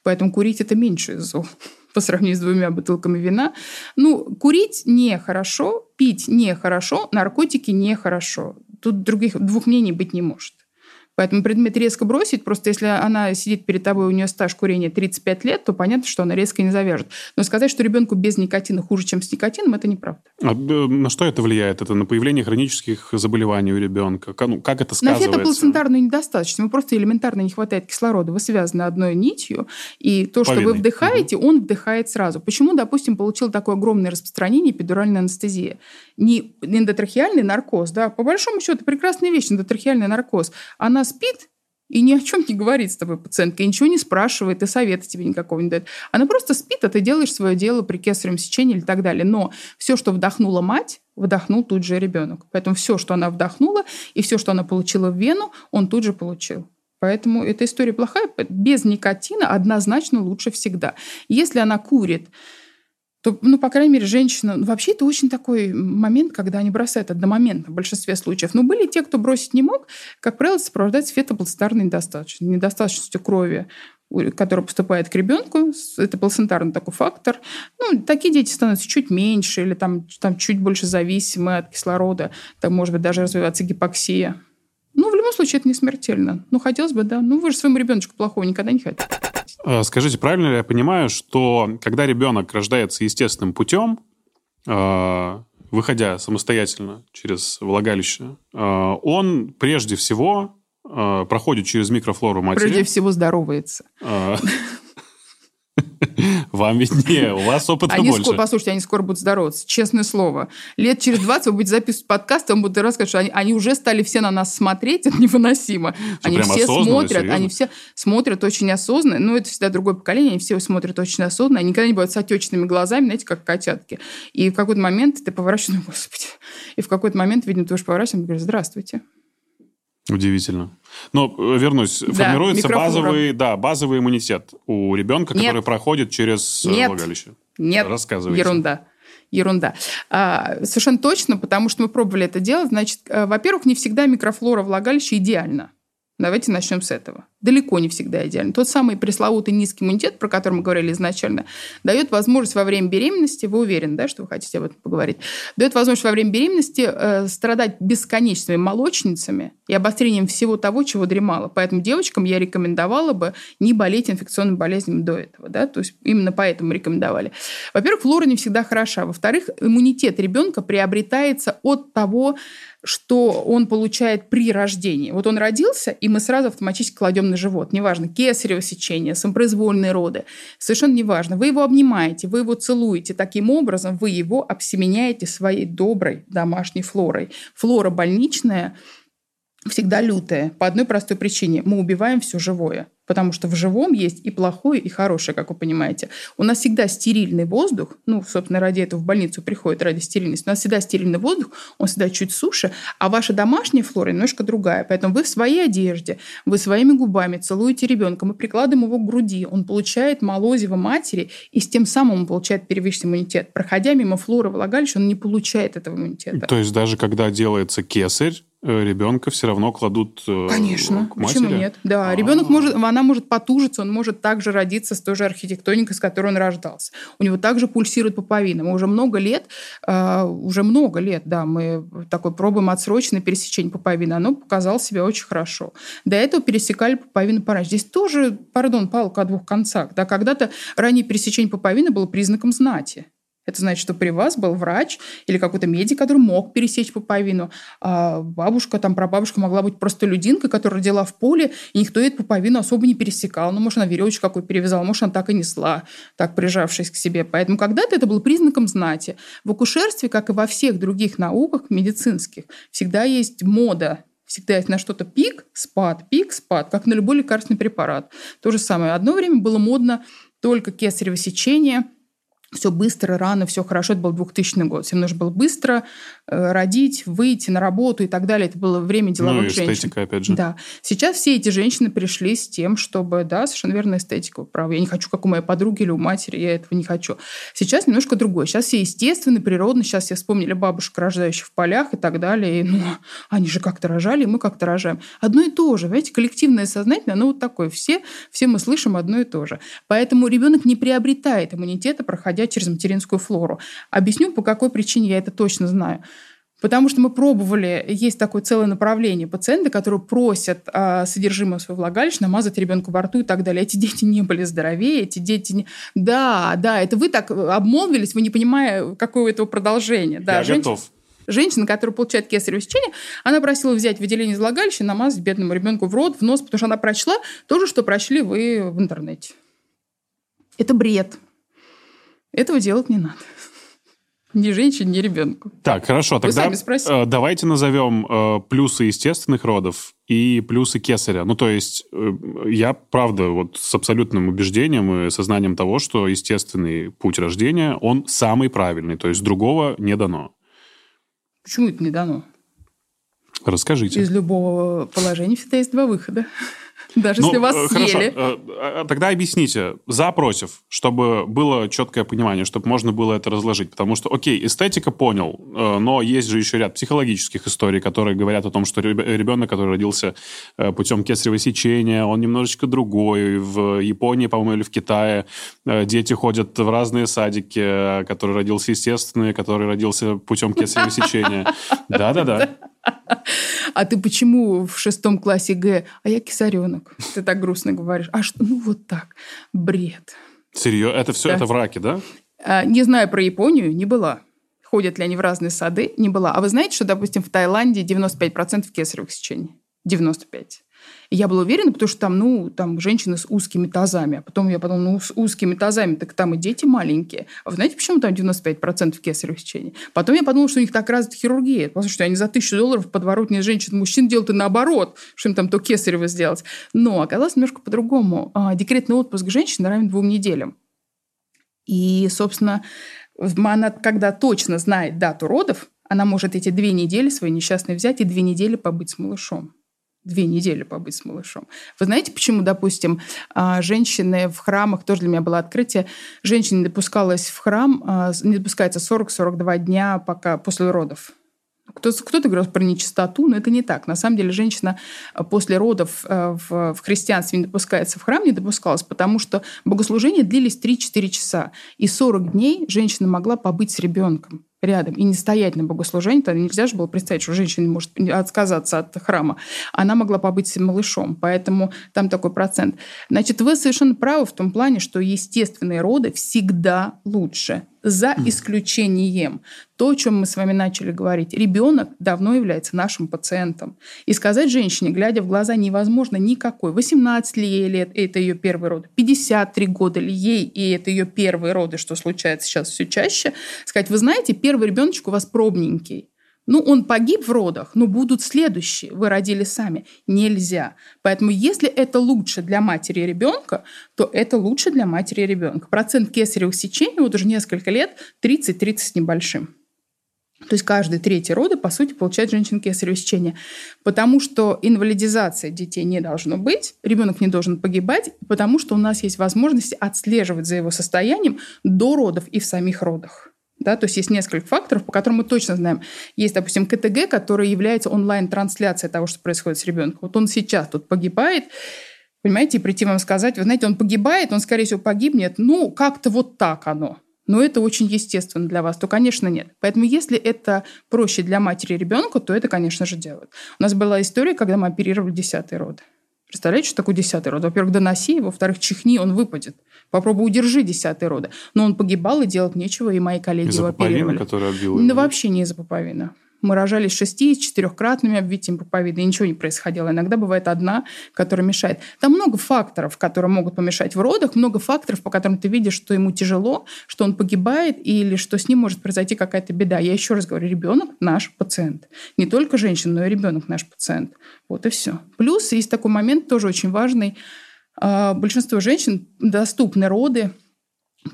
Поэтому курить это меньше зол по сравнению с двумя бутылками вина. Ну, курить нехорошо, пить нехорошо, наркотики нехорошо. Тут других двух мнений быть не может. Поэтому предмет резко бросить, просто если она сидит перед тобой, у нее стаж курения 35 лет, то понятно, что она резко не завяжет. Но сказать, что ребенку без никотина хуже, чем с никотином, это неправда. А, э, на что это влияет? Это на появление хронических заболеваний у ребенка? Как, ну, как это На сказывается? фетоплацентарную недостаточность. Ему просто элементарно не хватает кислорода. Вы связаны одной нитью, и то, что вы вдыхаете, он вдыхает сразу. Почему, допустим, получил такое огромное распространение эпидуральная анестезия? Не эндотрахеальный наркоз, да, по большому счету прекрасная вещь, эндотрахеальный наркоз. Она спит, и ни о чем не говорит с тобой пациентка, и ничего не спрашивает, и совета тебе никакого не дает. Она просто спит, а ты делаешь свое дело при кесаревом сечении или так далее. Но все, что вдохнула мать, вдохнул тут же ребенок. Поэтому все, что она вдохнула, и все, что она получила в вену, он тут же получил. Поэтому эта история плохая. Без никотина однозначно лучше всегда. Если она курит, то, ну, по крайней мере, женщина... ну, Вообще, это очень такой момент, когда они бросают одномоментно в большинстве случаев. Но были те, кто бросить не мог, как правило, сопровождается фетоблацентарной недостаточностью, недостаточностью крови которая поступает к ребенку, это плацентарный такой фактор. Ну, такие дети становятся чуть меньше или там, там чуть больше зависимы от кислорода. Там может быть даже развиваться гипоксия. Ну, в любом случае, это не смертельно. Ну, хотелось бы, да. Ну, вы же своему ребеночку плохого никогда не хотите. Э, Скажите, правильно ли я понимаю, что когда ребенок рождается естественным путем, э, выходя самостоятельно через влагалище, э, он прежде всего проходит через микрофлору матери. Прежде всего, здоровается. Вам виднее, у вас опыта Они больше. скоро, послушайте, они скоро будут здороваться. Честное слово. Лет через 20 вы будете записывать подкаст, он будет рассказывать, что они, они уже стали все на нас смотреть, это невыносимо. они прям все смотрят, серьезно? они все смотрят очень осознанно. Ну, это всегда другое поколение, они все смотрят очень осознанно. Они никогда не бывают с отечными глазами, знаете, как котятки. И в какой-то момент ты поворачиваешься, ну, господи. И в какой-то момент, видимо, ты уж поворачиваешься и говоришь, здравствуйте. Удивительно. Но э, вернусь, Да, формируется базовый, да, базовый иммунитет у ребенка, Нет. который проходит через э, Нет. влагалище. Нет, Рассказывайте. ерунда. Ерунда. А, совершенно точно, потому что мы пробовали это делать. Значит, э, во-первых, не всегда микрофлора влагалища идеальна. Давайте начнем с этого. Далеко не всегда идеально. Тот самый пресловутый низкий иммунитет, про который мы говорили изначально, дает возможность во время беременности, вы уверены, да, что вы хотите об этом поговорить, дает возможность во время беременности э, страдать бесконечными молочницами и обострением всего того, чего дремало. Поэтому девочкам я рекомендовала бы не болеть инфекционными болезнями до этого. Да? То есть именно поэтому рекомендовали. Во-первых, флора не всегда хороша. Во-вторых, иммунитет ребенка приобретается от того, что он получает при рождении. Вот он родился, и мы сразу автоматически кладем на живот. Неважно, кесарево сечение, самопроизвольные роды. Совершенно неважно. Вы его обнимаете, вы его целуете. Таким образом, вы его обсеменяете своей доброй домашней флорой. Флора больничная всегда лютая. По одной простой причине. Мы убиваем все живое. Потому что в живом есть и плохое, и хорошее, как вы понимаете. У нас всегда стерильный воздух. Ну, собственно, ради этого в больницу приходит, ради стерильности. У нас всегда стерильный воздух, он всегда чуть суше. А ваша домашняя флора немножко другая. Поэтому вы в своей одежде, вы своими губами целуете ребенка, мы прикладываем его к груди. Он получает молозиво матери, и с тем самым он получает первичный иммунитет. Проходя мимо флоры влагалища, он не получает этого иммунитета. То есть даже когда делается кесарь, ребенка все равно кладут э, Конечно. к матери? Почему нет? Да, А-а-а. ребенок может, она может потужиться, он может также родиться с той же архитектоникой, с которой он рождался. У него также пульсирует пуповина. Мы уже много лет, э, уже много лет, да, мы такой пробуем отсроченное пересечение пуповины. Оно показало себя очень хорошо. До этого пересекали пуповину пораньше. Здесь тоже, пардон, палка о двух концах. Да, когда-то раннее пересечение пуповины было признаком знати. Это значит, что при вас был врач или какой-то медик, который мог пересечь пуповину. А бабушка, там, прабабушка могла быть просто людинкой, которая родила в поле, и никто эту пуповину особо не пересекал. Ну, может, она веревочку какой перевязала, может, она так и несла, так прижавшись к себе. Поэтому когда-то это было признаком знати. В акушерстве, как и во всех других науках медицинских, всегда есть мода Всегда есть на что-то пик, спад, пик, спад, как на любой лекарственный препарат. То же самое. Одно время было модно только кесарево сечение – все быстро, рано, все хорошо. Это был 2000 год. Всем нужно было быстро э, родить, выйти на работу и так далее. Это было время деловых ну, и женщин. эстетика, опять же. Да. Сейчас все эти женщины пришли с тем, чтобы, да, совершенно верно, эстетика, правда. Я не хочу, как у моей подруги или у матери, я этого не хочу. Сейчас немножко другое. Сейчас все естественно, природно. Сейчас все вспомнили бабушек, рождающих в полях и так далее. И, ну, они же как-то рожали, и мы как-то рожаем. Одно и то же. Знаете, коллективное сознательное, оно вот такое. Все, все мы слышим одно и то же. Поэтому ребенок не приобретает иммунитета, проходя через материнскую флору. Объясню, по какой причине я это точно знаю. Потому что мы пробовали, есть такое целое направление пациенты, которые просят а, содержимое своего влагалища намазать ребенку во рту и так далее. Эти дети не были здоровее, эти дети не... Да, да, это вы так обмолвились, вы не понимая, какое у этого продолжение. Да, Я женщина- готов. Женщина, которая получает кесарево сечение, она просила взять выделение из влагалища и намазать бедному ребенку в рот, в нос, потому что она прочла то же, что прочли вы в интернете. Это бред. Этого делать не надо. Ни женщине, ни ребенку. Так, хорошо, тогда сами спросили. э, давайте назовем э, плюсы естественных родов и плюсы кесаря. Ну, то есть э, я, правда, вот с абсолютным убеждением и сознанием того, что естественный путь рождения, он самый правильный, то есть другого не дано. Почему это не дано? Расскажите. Из любого положения всегда есть два выхода. Даже если Ну, вас э, хорошо, съели. э, э, тогда объясните, за, против, чтобы было четкое понимание, чтобы можно было это разложить. Потому что, окей, эстетика понял, э, но есть же еще ряд психологических историй, которые говорят о том, что реб- ребенок, который родился путем кесарево сечения, он немножечко другой. В Японии, по-моему, или в Китае дети ходят в разные садики, который родился естественный, который родился путем кесарево сечения. Да-да-да. А ты почему в шестом классе Г? А я кисаренок. Ты так грустно говоришь. А что? Ну, вот так. Бред. Серьезно? Это все, Да. это враки, да? А, Не знаю про Японию, не была. Ходят ли они в разные сады, не была. А вы знаете, что, допустим, в Таиланде 95% кесаревых сечений? 95. Я была уверена, потому что там, ну, там женщины с узкими тазами. А потом я подумала, ну, с узкими тазами, так там и дети маленькие. А вы знаете, почему там 95% кесаревых сечений? Потом я подумала, что у них так развита хирургия. Потому что они за тысячу долларов подворотни женщин мужчин делают и наоборот, что им там то кесарево сделать. Но оказалось немножко по-другому. А, Декретный отпуск женщины равен двум неделям. И, собственно, она, когда точно знает дату родов, она может эти две недели свои несчастные взять и две недели побыть с малышом. Две недели побыть с малышом. Вы знаете, почему, допустим, а, женщины в храмах, тоже для меня было открытие, женщина допускалась в храм, а, не допускается 40-42 дня пока, после родов. Кто- Кто-то говорил про нечистоту, но это не так. На самом деле женщина а, после родов в, в христианстве не допускается в храм, не допускалась, потому что богослужения длились 3-4 часа. И 40 дней женщина могла побыть с ребенком рядом и не стоять на богослужении. Тогда нельзя же было представить, что женщина может отказаться от храма. Она могла побыть с малышом, поэтому там такой процент. Значит, вы совершенно правы в том плане, что естественные роды всегда лучше. За исключением то, о чем мы с вами начали говорить. Ребенок давно является нашим пациентом. И сказать женщине, глядя в глаза, невозможно никакой. 18 ли ей лет, это ее первый род, 53 года ли ей, и это ее первые роды, что случается сейчас все чаще, сказать, вы знаете, первый ребеночек у вас пробненький. Ну, он погиб в родах, но будут следующие. Вы родили сами. Нельзя. Поэтому, если это лучше для матери ребенка, то это лучше для матери ребенка. Процент кесаревых сечений вот уже несколько лет 30-30 с небольшим. То есть каждый третий роды, по сути, получает женщина кесарево сечение. Потому что инвалидизация детей не должно быть, ребенок не должен погибать, потому что у нас есть возможность отслеживать за его состоянием до родов и в самих родах. Да, то есть есть несколько факторов, по которым мы точно знаем. Есть, допустим, КТГ, который является онлайн-трансляцией того, что происходит с ребенком. Вот он сейчас тут погибает, понимаете, и прийти вам сказать, вы знаете, он погибает, он, скорее всего, погибнет, ну, как-то вот так оно. Но это очень естественно для вас, то, конечно, нет. Поэтому если это проще для матери ребенка, то это, конечно же, делают. У нас была история, когда мы оперировали десятый род. Представляете, что такое десятый род? Во-первых, доноси его, во-вторых, чихни, он выпадет. Попробуй удержи десятый рода. Но он погибал, и делать нечего, и мои коллеги из-за его оперировали. которая обвила Да вообще не из-за пуповины. Мы рожали с шести, с четырехкратными обвитием пуповины, и ничего не происходило. Иногда бывает одна, которая мешает. Там много факторов, которые могут помешать в родах, много факторов, по которым ты видишь, что ему тяжело, что он погибает или что с ним может произойти какая-то беда. Я еще раз говорю, ребенок наш пациент. Не только женщина, но и ребенок наш пациент. Вот и все. Плюс есть такой момент тоже очень важный. А, большинство женщин доступны роды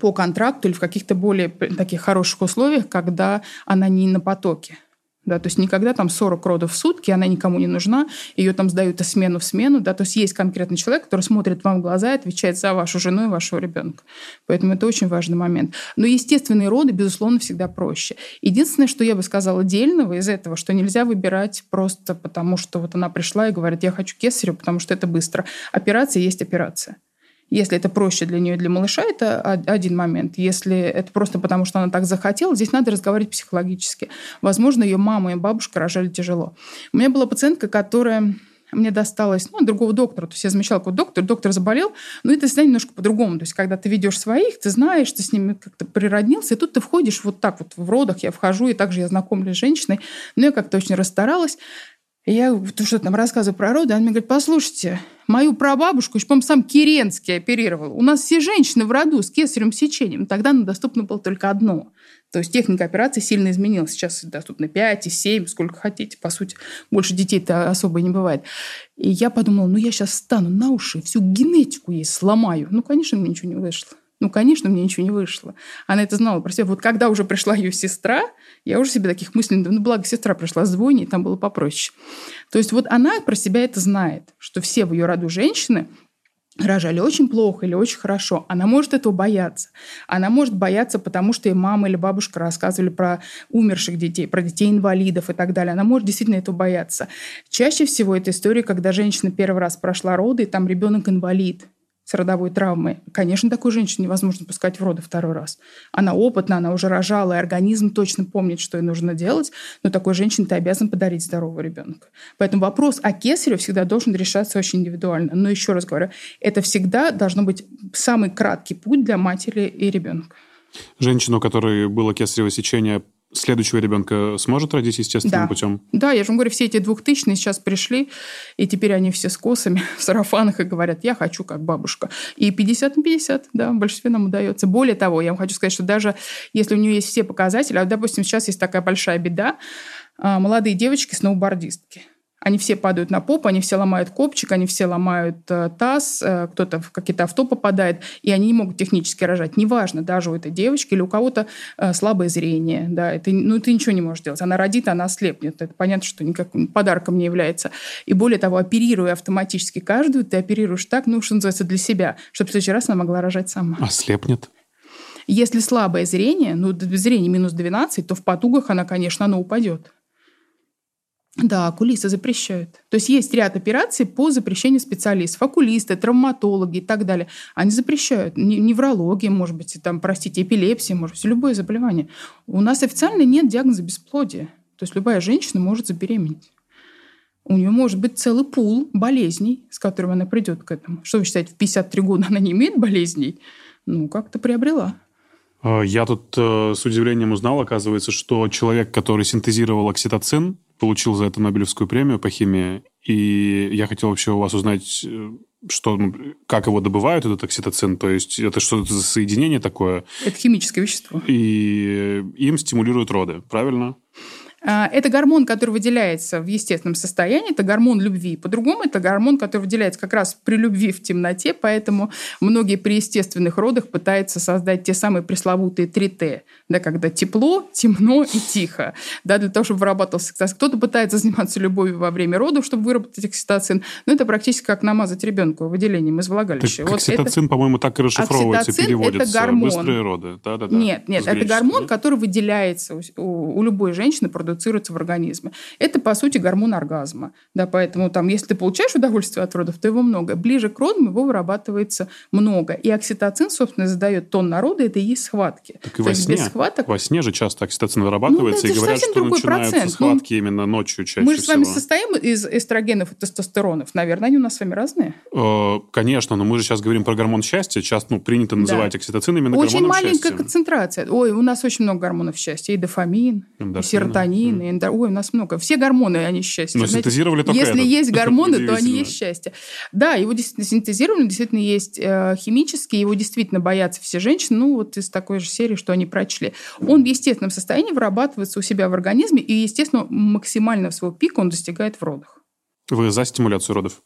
по контракту или в каких-то более таких хороших условиях, когда она не на потоке. Да, то есть никогда там 40 родов в сутки, она никому не нужна, ее там сдают из смену в смену. Да, то есть есть конкретный человек, который смотрит вам в глаза и отвечает за вашу жену и вашего ребенка. Поэтому это очень важный момент. Но естественные роды, безусловно, всегда проще. Единственное, что я бы сказала дельного из этого, что нельзя выбирать просто потому, что вот она пришла и говорит, я хочу кесарю, потому что это быстро. Операция есть операция. Если это проще для нее, для малыша, это один момент. Если это просто потому, что она так захотела, здесь надо разговаривать психологически. Возможно, ее мама и бабушка рожали тяжело. У меня была пациентка, которая мне досталось ну, другого доктора. То есть я замечала, какой доктор, доктор заболел, но это всегда немножко по-другому. То есть когда ты ведешь своих, ты знаешь, ты с ними как-то природнился, и тут ты входишь вот так вот в родах, я вхожу, и также я знакомлюсь с женщиной, но я как-то очень расстаралась. Я что там рассказываю про роды, она мне говорит, послушайте, мою прабабушку, еще, по-моему, сам Керенский оперировал. У нас все женщины в роду с кесарем сечением. Тогда нам доступно было только одно. То есть техника операции сильно изменилась. Сейчас доступно 5 и 7, сколько хотите. По сути, больше детей-то особо не бывает. И я подумала, ну я сейчас встану на уши, всю генетику ей сломаю. Ну, конечно, мне ничего не вышло. Ну, конечно, мне ничего не вышло. Она это знала про себя. Вот когда уже пришла ее сестра, я уже себе таких мыслей... Ну, благо, сестра пришла с двойней, там было попроще. То есть вот она про себя это знает, что все в ее роду женщины рожали очень плохо или очень хорошо. Она может этого бояться. Она может бояться, потому что ей мама или бабушка рассказывали про умерших детей, про детей-инвалидов и так далее. Она может действительно этого бояться. Чаще всего это история, когда женщина первый раз прошла роды, и там ребенок инвалид с родовой травмой, конечно, такую женщину невозможно пускать в роды второй раз. Она опытна, она уже рожала, и организм точно помнит, что ей нужно делать, но такой женщине ты обязан подарить здорового ребенка. Поэтому вопрос о кесаре всегда должен решаться очень индивидуально. Но еще раз говорю, это всегда должно быть самый краткий путь для матери и ребенка. Женщину, у которой было кесарево сечение, следующего ребенка сможет родить естественным да. путем? Да, я же вам говорю, все эти двухтысячные сейчас пришли, и теперь они все с косами в сарафанах и говорят, я хочу как бабушка. И 50 на 50, да, в большинстве нам удается. Более того, я вам хочу сказать, что даже если у нее есть все показатели, а, допустим, сейчас есть такая большая беда, а, молодые девочки-сноубордистки – они все падают на поп, они все ломают копчик, они все ломают э, таз, э, кто-то в какие-то авто попадает, и они не могут технически рожать. Неважно, даже у этой девочки или у кого-то э, слабое зрение, да, это, ну, ты ничего не можешь делать. Она родит, она ослепнет. Это понятно, что никаким подарком не является. И более того, оперируя автоматически каждую, ты оперируешь так, ну, что называется, для себя, чтобы в следующий раз она могла рожать сама. Ослепнет? Если слабое зрение, ну, зрение минус 12, то в потугах она, конечно, оно упадет. Да, окулисты запрещают. То есть есть ряд операций по запрещению специалистов. Окулисты, травматологи и так далее. Они запрещают. Неврология, может быть, там, простите, эпилепсия, может быть, любое заболевание. У нас официально нет диагноза бесплодия. То есть любая женщина может забеременеть. У нее может быть целый пул болезней, с которыми она придет к этому. Что вы считаете, в 53 года она не имеет болезней? Ну, как-то приобрела. А, я тут э, с удивлением узнал, оказывается, что человек, который синтезировал окситоцин, получил за это Нобелевскую премию по химии. И я хотел вообще у вас узнать, э, что, ну, как его добывают, этот окситоцин. То есть это что-то за соединение такое. Это химическое вещество. И им стимулируют роды, правильно? А, это гормон, который выделяется в естественном состоянии, это гормон любви. По-другому это гормон, который выделяется как раз при любви в темноте, поэтому многие при естественных родах пытаются создать те самые пресловутые 3Т, да, когда тепло, темно и тихо, да, для того, чтобы вырабатывался окситоцин. Кто-то пытается заниматься любовью во время родов, чтобы выработать окситоцин, но это практически как намазать ребенку выделением из влагалища. Так, вот окситоцин, это... по-моему, так и расшифровывается, окситоцин переводится. Это гормон. Быстрые роды. Да, да, да. Нет, нет, это гормон, который выделяется у, у любой женщины, продуцируется в организме. Это, по сути, гормон оргазма. Да, поэтому там, если ты получаешь удовольствие от родов, то его много. Ближе к родам его вырабатывается много. И окситоцин, собственно, задает тон народа, это и есть схватки. Так и во сне, без схваток... во сне же часто окситоцин вырабатывается, ну, да, и говорят, что начинаются процент. схватки ну, именно ночью чаще Мы же всего. с вами состоим из эстрогенов и тестостеронов. Наверное, они у нас с вами разные? Э, конечно, но мы же сейчас говорим про гормон счастья. Сейчас ну, принято называть да. окситоцин именно очень гормоном счастья. Очень маленькая концентрация. Ой, у нас очень много гормонов счастья. И дофамин, Эндорфина. и серотонин, и эндор... Ой, у нас много. Все гормоны, они счастья. Но Знаете, синтезировали только Если этот. есть гормоны, то они есть счастье. Да, его действительно синтезировали, действительно есть э, химические, его действительно боятся все женщины, ну вот из такой же серии, что они прочли. Он в естественном состоянии вырабатывается у себя в организме, и, естественно, максимально своего пика он достигает в родах. Вы за стимуляцию родов?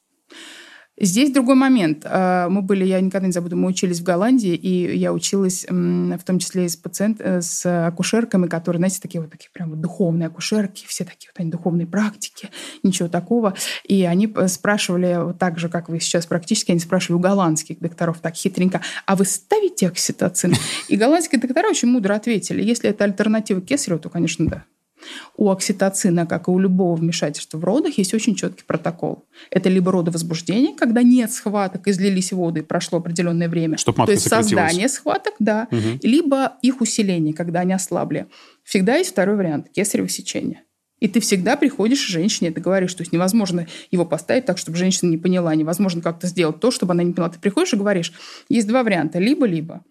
Здесь другой момент. А, мы были, я никогда не забуду, мы учились в Голландии, и я училась в том числе и с, пациент, э, с акушерками, которые, знаете, такие вот такие прям духовные акушерки, все такие вот они духовные практики, ничего такого. И они спрашивали, вот так же, как вы сейчас практически, они спрашивали у голландских докторов так хитренько, а вы ставите окситоцин? И голландские доктора очень мудро ответили, если это альтернатива кесареву, то, конечно, да. У окситоцина, как и у любого вмешательства в родах, есть очень четкий протокол. Это либо родовозбуждение, когда нет схваток, излились воды, прошло определенное время. Чтоб матка То есть создание схваток, да. Угу. Либо их усиление, когда они ослабли. Всегда есть второй вариант – кесарево сечение. И ты всегда приходишь к женщине, ты говоришь, то есть невозможно его поставить так, чтобы женщина не поняла, невозможно как-то сделать то, чтобы она не поняла. Ты приходишь и говоришь, есть два варианта, либо-либо.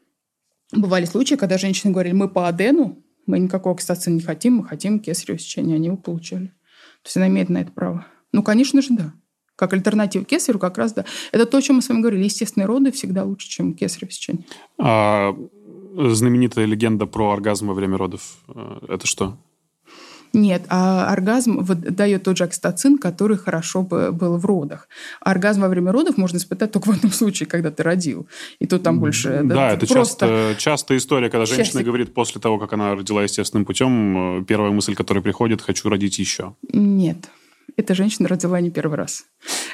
Бывали случаи, когда женщины говорили, мы по адену, мы никакого окситоцина не хотим, мы хотим кесарево сечение. Они его получали. То есть она имеет на это право. Ну, конечно же, да. Как альтернатива кесарю как раз, да. Это то, о чем мы с вами говорили. Естественные роды всегда лучше, чем кесарево сечение. А знаменитая легенда про оргазм во время родов, э, это что? Нет, а оргазм дает тот же окситоцин, который хорошо бы был в родах. оргазм во время родов можно испытать только в одном случае, когда ты родил. И тут там больше... Да, да это просто... часто, частая история, когда женщина Счастье. говорит после того, как она родила естественным путем, э, первая мысль, которая приходит, хочу родить еще. Нет. Эта женщина родила не первый раз.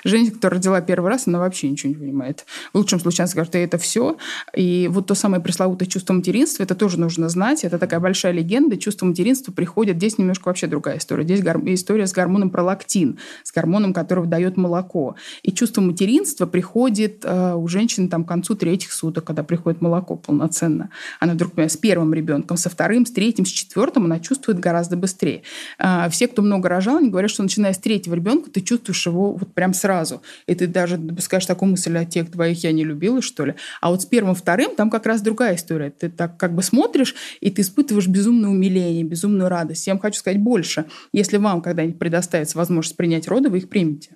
Женщина, которая родила первый раз, она вообще ничего не понимает. В лучшем случае она скажет, это все. И вот то самое пресловутое чувство материнства, это тоже нужно знать. Это такая большая легенда. Чувство материнства приходит. Здесь немножко вообще другая история. Здесь история с гормоном пролактин, с гормоном, который дает молоко. И чувство материнства приходит э, у женщины там, к концу третьих суток, когда приходит молоко полноценно. Она вдруг понимает, с первым ребенком, со вторым, с третьим, с четвертым она чувствует гораздо быстрее. Э, все, кто много рожал, они говорят, что начиная с третьего ребенка ты чувствуешь его вот прям сразу. И ты даже допускаешь такую мысль, о тех двоих я не любила, что ли. А вот с первым, вторым там как раз другая история. Ты так как бы смотришь, и ты испытываешь безумное умиление, безумную радость. Я вам хочу сказать больше. Если вам когда-нибудь предоставится возможность принять роды, вы их примете.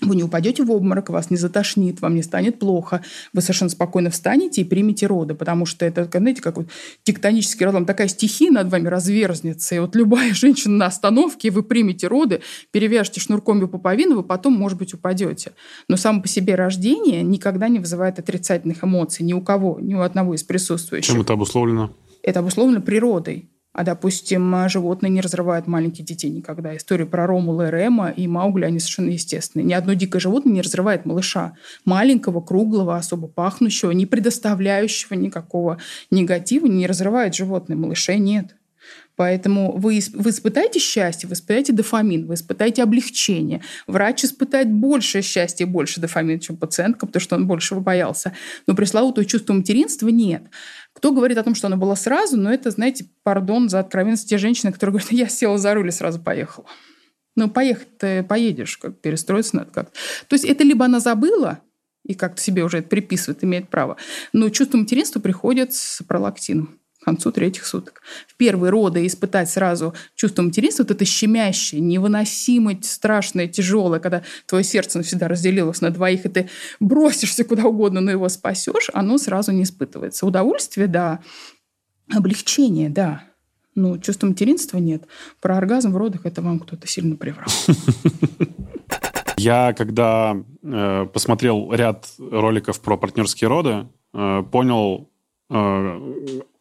Вы не упадете в обморок, вас не затошнит, вам не станет плохо. Вы совершенно спокойно встанете и примете роды, потому что это, знаете, как вот тектонический разлом, такая стихия над вами разверзнется. И вот любая женщина на остановке, вы примете роды, перевяжете шнурком пуповину, вы потом, может быть, упадете. Но само по себе рождение никогда не вызывает отрицательных эмоций ни у кого, ни у одного из присутствующих. Чем это обусловлено? Это обусловлено природой. А, допустим, животные не разрывают маленьких детей никогда. История про Ромула и Рема и Маугли, они совершенно естественные. Ни одно дикое животное не разрывает малыша. Маленького, круглого, особо пахнущего, не предоставляющего никакого негатива, не разрывает животное. Малышей нет. Поэтому вы, вы испытаете счастье, вы испытаете дофамин, вы испытаете облегчение. Врач испытает больше счастья больше дофамина, чем пациентка, потому что он большего боялся. Но пресловутого чувства материнства нет. Кто говорит о том, что оно было сразу, но это, знаете, пардон за откровенность, те женщины, которые говорят, я села за руль и сразу поехала. Ну, поехать ты поедешь, как перестроиться надо как-то. То есть это либо она забыла, и как-то себе уже это приписывает, имеет право, но чувство материнства приходит с пролактином концу третьих суток. В первые роды испытать сразу чувство материнства, вот это щемящее, невыносимо страшное, тяжелое, когда твое сердце навсегда разделилось на двоих, и ты бросишься куда угодно, но его спасешь, оно сразу не испытывается. Удовольствие, да. Облегчение, да. Ну, чувство материнства нет. Про оргазм в родах это вам кто-то сильно приврал. Я, когда э, посмотрел ряд роликов про партнерские роды, э, понял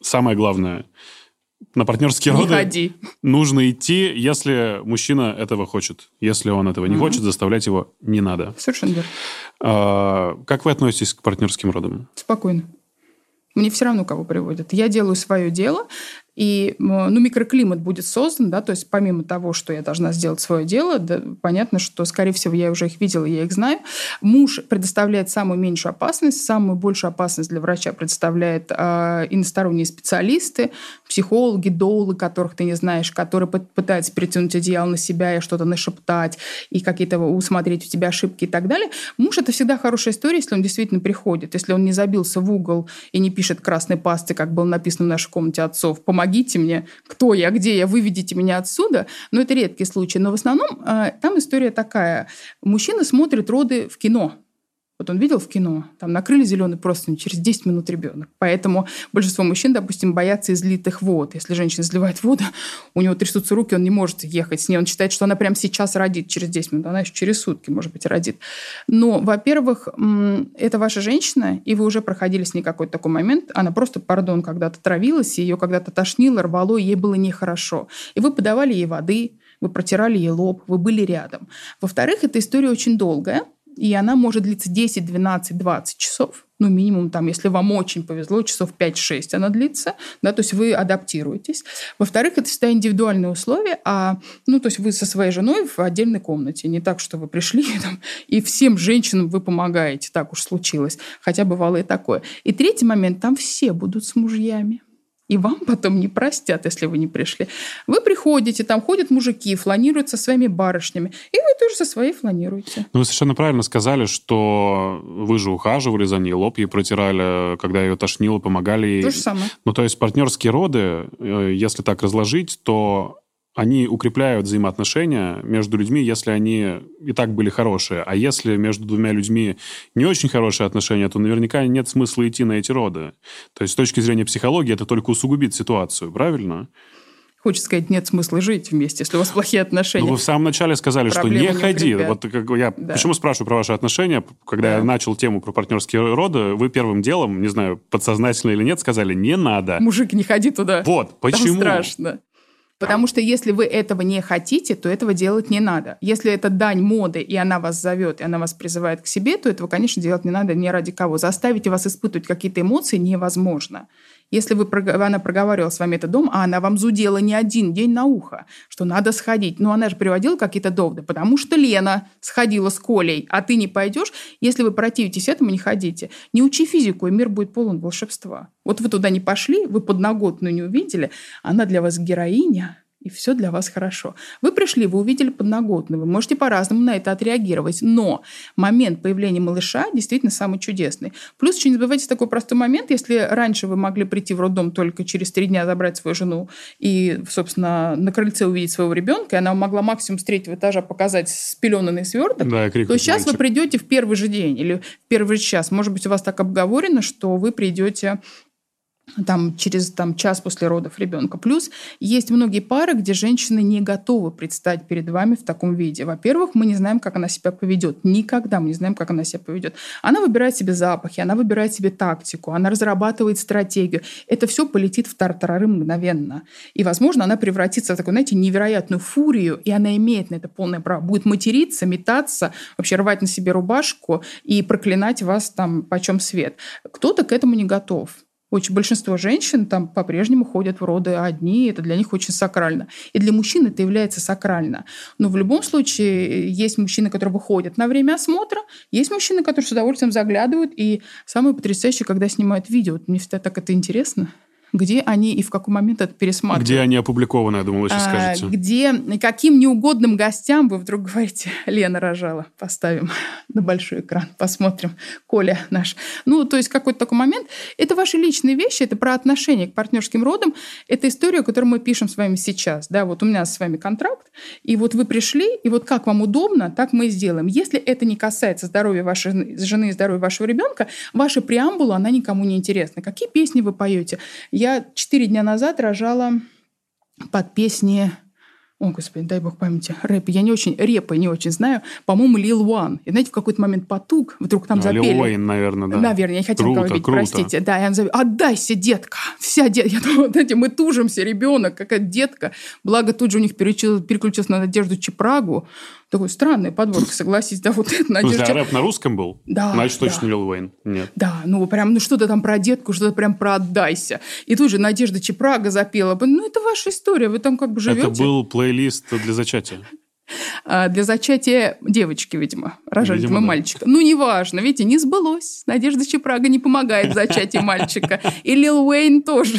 самое главное. На партнерские Не роды ходи. нужно идти, если мужчина этого хочет. Если он этого не Мгм. хочет, заставлять его не надо. Совершенно верно. Э, как вы относитесь к партнерским родам? Спокойно. Мне все равно, кого приводят. Я делаю свое дело, и ну, микроклимат будет создан, да, то есть помимо того, что я должна сделать свое дело, да, понятно, что, скорее всего, я уже их видела, я их знаю. Муж предоставляет самую меньшую опасность, самую большую опасность для врача предоставляет э, иносторонние специалисты, психологи, доулы, которых ты не знаешь, которые пы- пытаются перетянуть одеяло на себя и что-то нашептать, и какие-то усмотреть у тебя ошибки и так далее. Муж – это всегда хорошая история, если он действительно приходит, если он не забился в угол и не пишет красной пасты, как было написано в нашей комнате отцов, помогите мне, кто я, где я, выведите меня отсюда. Но это редкий случай. Но в основном э, там история такая. Мужчина смотрит роды в кино. Вот он видел в кино, там накрыли зеленый простынь, через 10 минут ребенок. Поэтому большинство мужчин, допустим, боятся излитых вод. Если женщина изливает воду, у него трясутся руки, он не может ехать с ней. Он считает, что она прямо сейчас родит через 10 минут. Она еще через сутки, может быть, родит. Но, во-первых, это ваша женщина, и вы уже проходили с ней какой-то такой момент. Она просто, пардон, когда-то травилась, ее когда-то тошнило, рвало, ей было нехорошо. И вы подавали ей воды, вы протирали ей лоб, вы были рядом. Во-вторых, эта история очень долгая, и она может длиться 10, 12, 20 часов. Ну, минимум, там, если вам очень повезло, часов 5-6 она длится, да, то есть вы адаптируетесь. Во-вторых, это всегда индивидуальные условия, а, ну, то есть вы со своей женой в отдельной комнате. Не так, что вы пришли там, и всем женщинам вы помогаете, так уж случилось. Хотя бывало и такое. И третий момент, там все будут с мужьями. И вам потом не простят, если вы не пришли. Вы приходите, там ходят мужики, фланируют со своими барышнями, и вы тоже со своей фланируете. Ну, вы совершенно правильно сказали, что вы же ухаживали за ней, лоб ей протирали, когда ее тошнило, помогали ей. То же самое. Ну, то есть партнерские роды, э, если так разложить, то они укрепляют взаимоотношения между людьми, если они и так были хорошие. А если между двумя людьми не очень хорошие отношения, то наверняка нет смысла идти на эти роды. То есть с точки зрения психологии это только усугубит ситуацию, правильно? Хочется сказать, нет смысла жить вместе, если у вас плохие отношения. Ну, вы в самом начале сказали, что Проблемы не не ходи. Вот как я Да. почему спрашиваю про ваши отношения? Когда Да. я начал тему про партнерские роды, вы первым делом, не знаю, подсознательно или нет, сказали, не надо. Мужик, не ходи туда. Вот, Там почему? страшно. Потому что если вы этого не хотите, то этого делать не надо. Если это дань моды, и она вас зовет, и она вас призывает к себе, то этого, конечно, делать не надо ни ради кого. Заставить вас испытывать какие-то эмоции невозможно. Если вы, она проговаривала с вами это дом, а она вам зудела не один день на ухо, что надо сходить. Но она же приводила какие-то доводы. Потому что Лена сходила с Колей, а ты не пойдешь. Если вы противитесь этому, не ходите. Не учи физику, и мир будет полон волшебства. Вот вы туда не пошли, вы подноготную не увидели, она для вас героиня, и все для вас хорошо. Вы пришли, вы увидели подноготную, вы можете по-разному на это отреагировать, но момент появления малыша действительно самый чудесный. Плюс еще не забывайте такой простой момент, если раньше вы могли прийти в роддом только через три дня забрать свою жену и, собственно, на крыльце увидеть своего ребенка, и она могла максимум с третьего этажа показать спеленанный сверток, Да, то сейчас вы мальчик. придете в первый же день или в первый же час. Может быть, у вас так обговорено, что вы придете там, через там, час после родов ребенка. Плюс есть многие пары, где женщины не готовы предстать перед вами в таком виде. Во-первых, мы не знаем, как она себя поведет. Никогда мы не знаем, как она себя поведет. Она выбирает себе запахи, она выбирает себе тактику, она разрабатывает стратегию. Это все полетит в тартарары мгновенно. И, возможно, она превратится в такую, знаете, невероятную фурию, и она имеет на это полное право. Будет материться, метаться, вообще рвать на себе рубашку и проклинать вас там почем свет. Кто-то к этому не готов. Очень большинство женщин там по-прежнему ходят в роды одни, это для них очень сакрально. И для мужчин это является сакрально. Но в любом случае есть мужчины, которые выходят на время осмотра, есть мужчины, которые с удовольствием заглядывают, и самое потрясающее, когда снимают видео. Вот Мне всегда так это интересно. Где они и в какой момент это пересматривают. Где они опубликованы, я думал, вы сейчас А, скажете. где каким неугодным гостям вы вдруг говорите, Лена рожала, поставим на большой экран, посмотрим, Коля наш. Ну, то есть какой-то такой момент. Это ваши личные вещи, это про отношение к партнерским родам. Это история, которую мы пишем с вами сейчас. Да, вот у меня с вами контракт, и вот вы пришли, и вот как вам удобно, так мы и сделаем. Если это не касается здоровья вашей жены- жены и здоровья вашего ребенка, ваша преамбула, она никому не интересна. Какие песни вы поете? Я четыре дня назад рожала под песни о, господи, дай бог памяти, рэп. Я не очень, репы не очень знаю. По-моему, Лил Уан. И знаете, в какой-то момент потуг, вдруг там А, запели. Лил Уэйн, наверное, да. Наверное, я не хотела Круто, никого бить, круто. простите. Да, и он зовет, отдайся, детка. Вся детка. Я думала, знаете, мы тужимся, ребенок, какая детка. Благо тут же у них переключил- переключился на Надежду Чепрагу. Такой странная подборка, согласись. Да, вот это Надежда а Чеп- рэп на русском был? Да, Значит, да. точно Лил Уэйн. Нет. Да, ну прям, ну что-то там про детку, что-то прям про отдайся. И тут же Надежда Чепрага запела. Ну, это ваша история, вы там как бы живете. Это был плейлист для зачатия. А, для зачатия девочки, видимо. Рожали Видимо, мы да. мальчика. Ну, неважно, видите, не сбылось. Надежда Чепрага не помогает в зачатии мальчика. И Лил Уэйн тоже.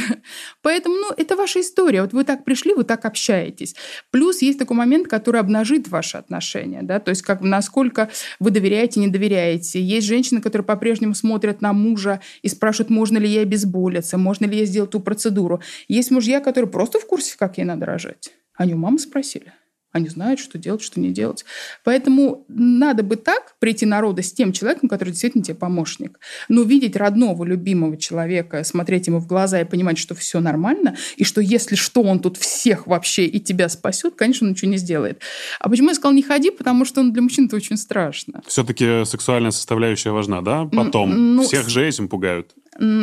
Поэтому, ну, это ваша история. Вот вы так пришли, вы так общаетесь. Плюс есть такой момент, который обнажит ваши отношения. Да? То есть, как, насколько вы доверяете, не доверяете. Есть женщины, которые по-прежнему смотрят на мужа и спрашивают, можно ли ей обезболиться, можно ли ей сделать ту процедуру. Есть мужья, которые просто в курсе, как ей надо рожать. Они у мамы спросили. Они знают, что делать, что не делать. Поэтому надо бы так прийти на роды с тем человеком, который действительно тебе помощник. Но видеть родного, любимого человека, смотреть ему в глаза и понимать, что все нормально, и что если что, он тут всех вообще и тебя спасет, конечно, он ничего не сделает. А почему я сказала не ходи? Потому что он для мужчин это очень страшно. Все-таки сексуальная составляющая важна, да? Потом. ну, Всех же этим пугают.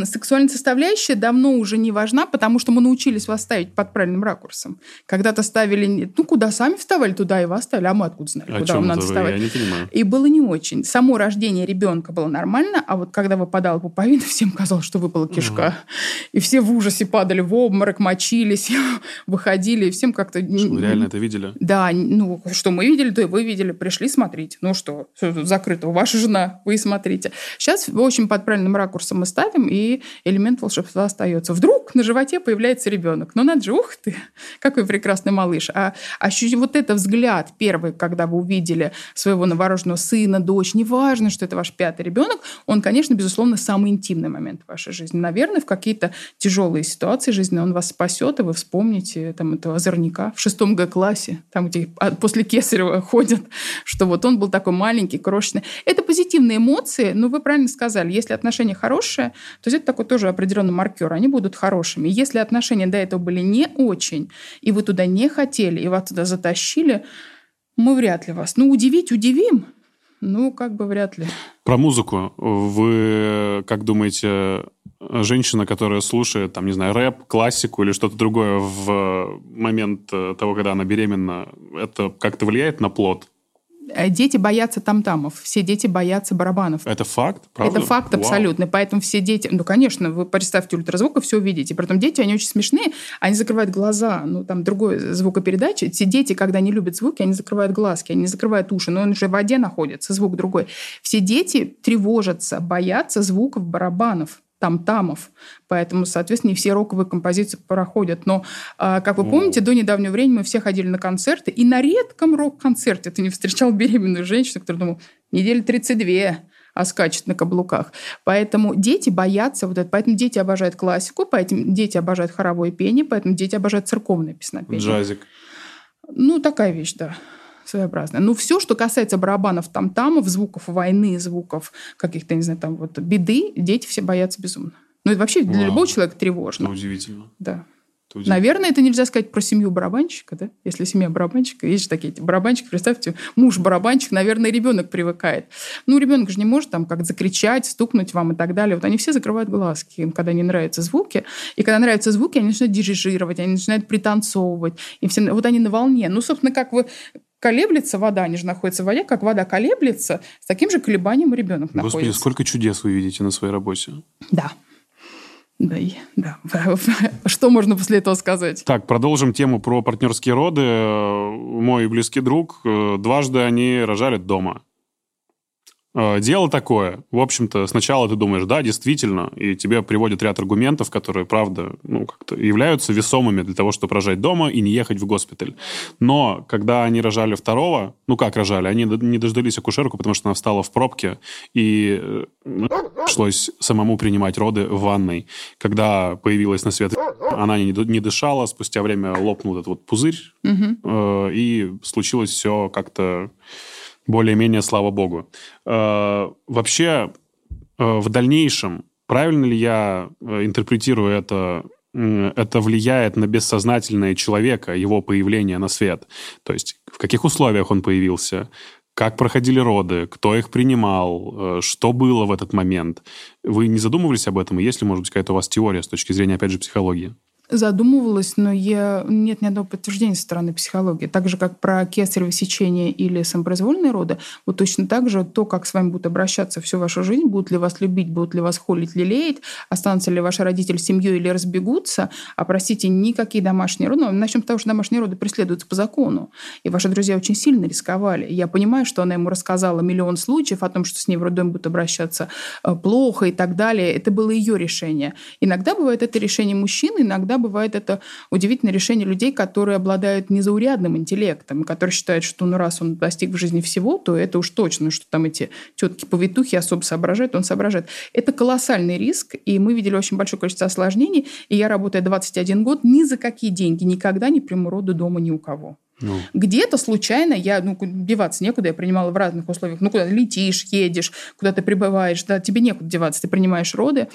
Сексуальная составляющая давно уже не важна, потому что мы научились вас ставить под правильным ракурсом. Когда-то ставили, ну, куда сами вставали, туда и вас ставили, а мы откуда знали, О куда чем вам надо вы? вставать. И было не очень. Само рождение ребенка было нормально, а вот когда выпадала пуповина, всем казалось, что выпала кишка. И все в ужасе падали в обморок, мочились, выходили, и всем как-то... Что, Вы реально это видели? Да, ну, что мы видели, то и вы видели. Пришли смотреть. Ну что, закрыто. Ваша жена, вы смотрите. Сейчас очень под правильным ракурсом мы ставим, и элемент волшебства остается. Вдруг на животе появляется ребенок. Ну, надо же, ух ты, какой прекрасный малыш. А, ощу- вот это взгляд первый, когда вы увидели своего новорожденного сына, дочь, неважно, что это ваш пятый ребенок, он, конечно, безусловно, самый интимный момент в вашей жизни. Наверное, в какие-то тяжелые ситуации жизненные он вас спасет, и вы вспомните там этого озорника в шестом Г-классе, там, где а, после Кесарева ходят, что вот он был такой маленький, крошечный. Это позитивные эмоции, но вы правильно сказали, если отношения хорошие, то есть это такой тоже определенный маркер, они будут хорошими. Если отношения до этого были не очень, и вы туда не хотели, и вас туда затащили, мы вряд ли вас. Ну, удивить удивим, ну, как бы вряд ли. Про музыку. Вы как думаете, женщина, которая слушает, там, не знаю, рэп, классику или что-то другое в момент э, того, когда она беременна, это как-то влияет на плод? Э, Дети боятся там-тамов, все дети боятся барабанов. Это факт, правда? Это факт Вау. абсолютно. Поэтому все дети... Ну, конечно, вы представьте ультразвук и все увидите. Притом дети, они очень смешные. Они закрывают глаза. Ну, там другой звукопередачи. Все дети, когда не любят звуки, они закрывают глазки, они закрывают уши. Но он уже в воде находится, звук другой. Все дети тревожатся, боятся звуков барабанов там-тамов. Поэтому, соответственно, не все роковые композиции проходят. Но, а, как вы помните, до недавнего времени мы все ходили на концерты, и на редком рок-концерте ты не встречал беременную женщину, которая думала, неделя 32, а скачет на каблуках. Поэтому дети боятся вот это. Поэтому дети обожают классику, поэтому дети обожают хоровое пение, поэтому дети обожают церковное песнопение. Джазик. Ну, такая вещь, да, своеобразная. Ну, все, что касается барабанов там-тамов, звуков войны, звуков каких-то, не знаю, там вот беды, дети все боятся безумно. Ну, это вообще для Вау. любого человека Это тревожно. удивительно. Да. Это удивительно. Наверное, это нельзя сказать про семью барабанщика, да? Если семья барабанщика, есть же такие барабанщики, представьте, муж барабанщик, наверное, ребенок привыкает. Ну, ребенок же не может там как закричать, стукнуть вам и так далее. Вот они все закрывают глазки, им когда не нравятся звуки. И когда нравятся звуки, они начинают дирижировать, они начинают пританцовывать. И все, вот они на волне. Ну, собственно, как вы колеблется вода, они же находятся в воде, как вода колеблется, с таким же колебанием ребенок Господи, находится. сколько чудес вы видите на своей работе. Да. Да, и- да. Что можно после этого сказать? Так, продолжим тему про партнерские роды. Мой близкий друг, э, дважды они рожали дома. Э, Дело такое. В общем-то, сначала ты думаешь, да, действительно, и тебе приводят ряд аргументов, которые, правда, ну, как-то являются весомыми для того, чтобы рожать дома и не ехать в госпиталь. Но когда они рожали второго, ну как рожали, они не дождались акушерку, потому что она встала в пробке, и э, пришлось самому принимать роды в ванной. Когда появилась на свет, она не, дышала, спустя время лопнул этот вот пузырь, Мгм. э, и случилось все как-то более-менее, слава богу. Э, Вообще, э, в дальнейшем, правильно ли я э, интерпретирую это это влияет на бессознательное человека, его появление на свет. То есть в каких условиях он появился, как проходили роды, кто их принимал, что было в этот момент. Вы не задумывались об этом? И есть ли, может быть, какая-то у вас теория с точки зрения, опять же, психологии? Задумывалась, но я... нет ни одного подтверждения со стороны психологии. Так же, как про кесарево сечение или самопроизвольные роды, вот точно так же то, как с вами будут обращаться всю вашу жизнь, будут ли вас любить, будут ли вас холить, лелеять, останутся ли ваши родители семьей или разбегутся, а, простите, никакие домашние роды... Ну, начнем с того, что домашние роды преследуются по закону, и ваши друзья очень сильно рисковали. Я понимаю, что она ему рассказала миллион случаев о том, что с ней в роддоме будут обращаться э, плохо и так далее. Это было ее решение. Иногда бывает это решение мужчины, иногда бывает это удивительное решение людей, которые обладают незаурядным интеллектом, которые считают, что ну раз он достиг в жизни всего, то это уж точно, что там эти тетки-повитухи особо соображают, он соображает. Это колоссальный риск, и мы видели очень большое количество осложнений, и я, работая 21 год, ни за какие деньги никогда не приму роды дома ни у кого. Ну. Где-то случайно я, ну, деваться некуда, я принимала в разных условиях. Ну, куда летишь, едешь, куда ты прибываешь, да, тебе некуда деваться, ты принимаешь роды.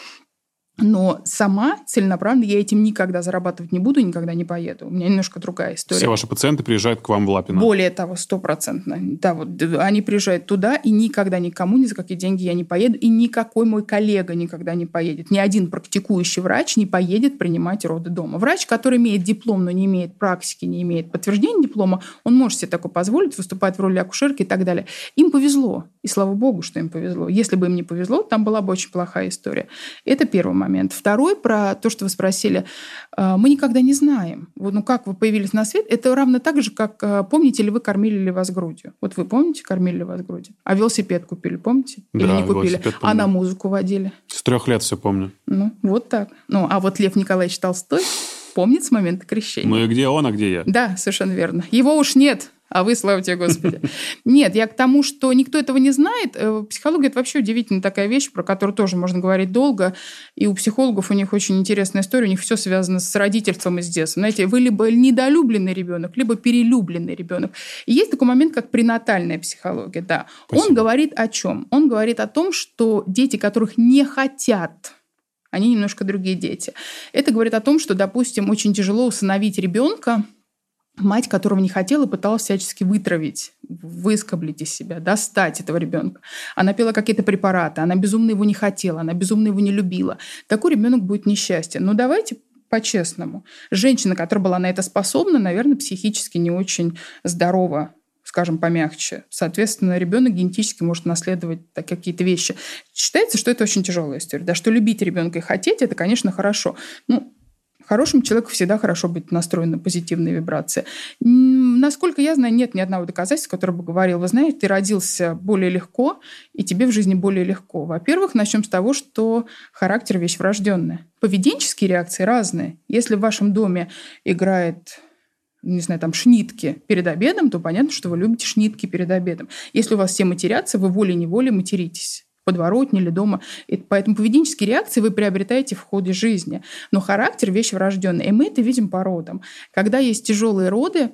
Но сама целенаправленно я этим никогда зарабатывать не буду, никогда не поеду. У меня немножко другая история. Все ваши пациенты приезжают к вам в Лапино? Более того, стопроцентно. Да, вот они приезжают туда, и никогда никому ни за какие деньги я не поеду, и никакой мой коллега никогда не поедет. Ни один практикующий врач не поедет принимать роды дома. Врач, который имеет диплом, но не имеет практики, не имеет подтверждения диплома, он может себе такое позволить, выступать в роли акушерки и так далее. Им повезло. И слава богу, что им повезло. Если бы им не повезло, там была бы очень плохая история. Это первый момент. Второй про то, что вы спросили. Э, мы никогда не знаем. Вот, ну, как вы появились на свет, это равно так же, как э, помните ли вы, кормили ли вас грудью. Вот вы помните, кормили ли вас грудью? А велосипед купили, помните? Или да, не купили? А на музыку водили? С трех лет все помню. Ну, вот так. Ну, а вот Лев Николаевич Толстой помнит с момента крещения. Ну и где он, а где я? Да, совершенно верно. Его уж нет а вы, слава тебе, Господи. Нет, я к тому, что никто этого не знает. Э, психология – это вообще удивительная такая вещь, про которую тоже можно говорить долго. И у психологов у них очень интересная история, у них все связано с родительством из детства. Знаете, вы либо недолюбленный ребенок, либо перелюбленный ребенок. И есть такой момент, как пренатальная психология, да. Спасибо. Он говорит о чем? Он говорит о том, что дети, которых не хотят они немножко другие дети. Это говорит о том, что, допустим, очень тяжело усыновить ребенка, мать которого не хотела, пыталась всячески вытравить, выскоблить из себя, достать этого ребенка. Она пила какие-то препараты, она безумно его не хотела, она безумно его не любила. Такой ребенок будет несчастье. Но давайте по-честному. Женщина, которая была на это способна, наверное, психически не очень здорова скажем, помягче. Соответственно, ребенок генетически может наследовать какие-то вещи. Считается, что это очень тяжелая история. Да, что любить ребенка и хотеть, это, конечно, хорошо. Ну, Хорошему человеку всегда хорошо быть настроен на позитивные вибрации. Насколько я знаю, нет ни одного доказательства, которое бы говорил, вы знаете, ты родился более легко, и тебе в жизни более легко. Во-первых, начнем с того, что характер – вещь врожденная. Поведенческие реакции разные. Если в вашем доме играет не знаю, там, шнитки перед обедом, то понятно, что вы любите шнитки перед обедом. Если у вас все матерятся, вы волей-неволей материтесь подворотне или дома. И поэтому поведенческие реакции вы приобретаете в ходе жизни. Но характер – вещь врожденная. И мы это видим по родам. Когда есть тяжелые роды,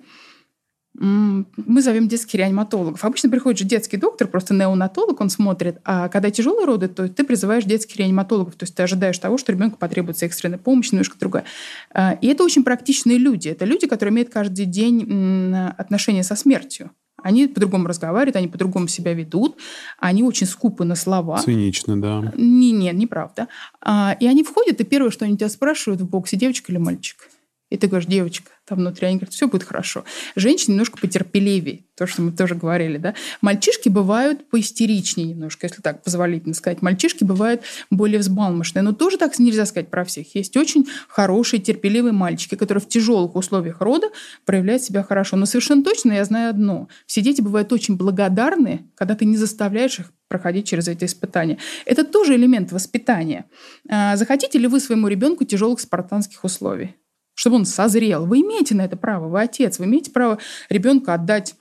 мы зовем детских реаниматологов. Обычно приходит же детский доктор, просто неонатолог, он смотрит. А когда тяжелые роды, то ты призываешь детских реаниматологов. То есть ты ожидаешь того, что ребенку потребуется экстренная помощь, немножко другая. А, и это очень практичные люди. Это люди, которые имеют каждый день отношения со смертью. Они по-другому разговаривают, они по-другому себя ведут, они очень скупы на слова. Цинично, да. Не, нет, неправда. А, и они входят, и первое, что они тебя спрашивают в боксе, девочка или мальчик? И ты говоришь, девочка, там внутри, они говорят, все будет хорошо. Женщины немножко потерпеливее, то, что мы тоже говорили, да. Мальчишки бывают поистеричнее немножко, если так позволительно сказать. Мальчишки бывают более взбалмошные, но тоже так нельзя сказать про всех. Есть очень хорошие, терпеливые мальчики, которые в тяжелых условиях рода проявляют себя хорошо. Но совершенно точно я знаю одно. Все дети бывают очень благодарны, когда ты не заставляешь их проходить через эти испытания. Это тоже элемент воспитания. А, захотите ли вы своему ребенку тяжелых спартанских условий? Чтобы он созрел. Вы имеете на это право, вы отец, вы имеете право ребенка отдать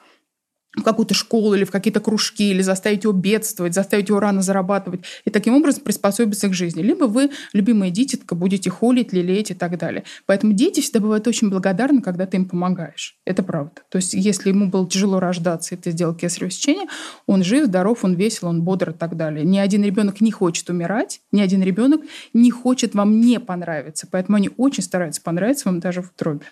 в какую-то школу или в какие-то кружки, или заставить его бедствовать, заставить его рано зарабатывать, и таким образом приспособиться к жизни. Либо вы, любимая дитятка, будете холить, лелеять и так далее. Поэтому дети всегда бывают очень благодарны, когда ты им помогаешь. Это правда. То есть если ему было тяжело рождаться, и ты сделал кесарево сечение, он жив, здоров, он весел, он бодр и так далее. Ни один ребенок не хочет умирать, ни один ребенок не хочет вам не понравиться. Поэтому они очень стараются понравиться вам даже в утробе.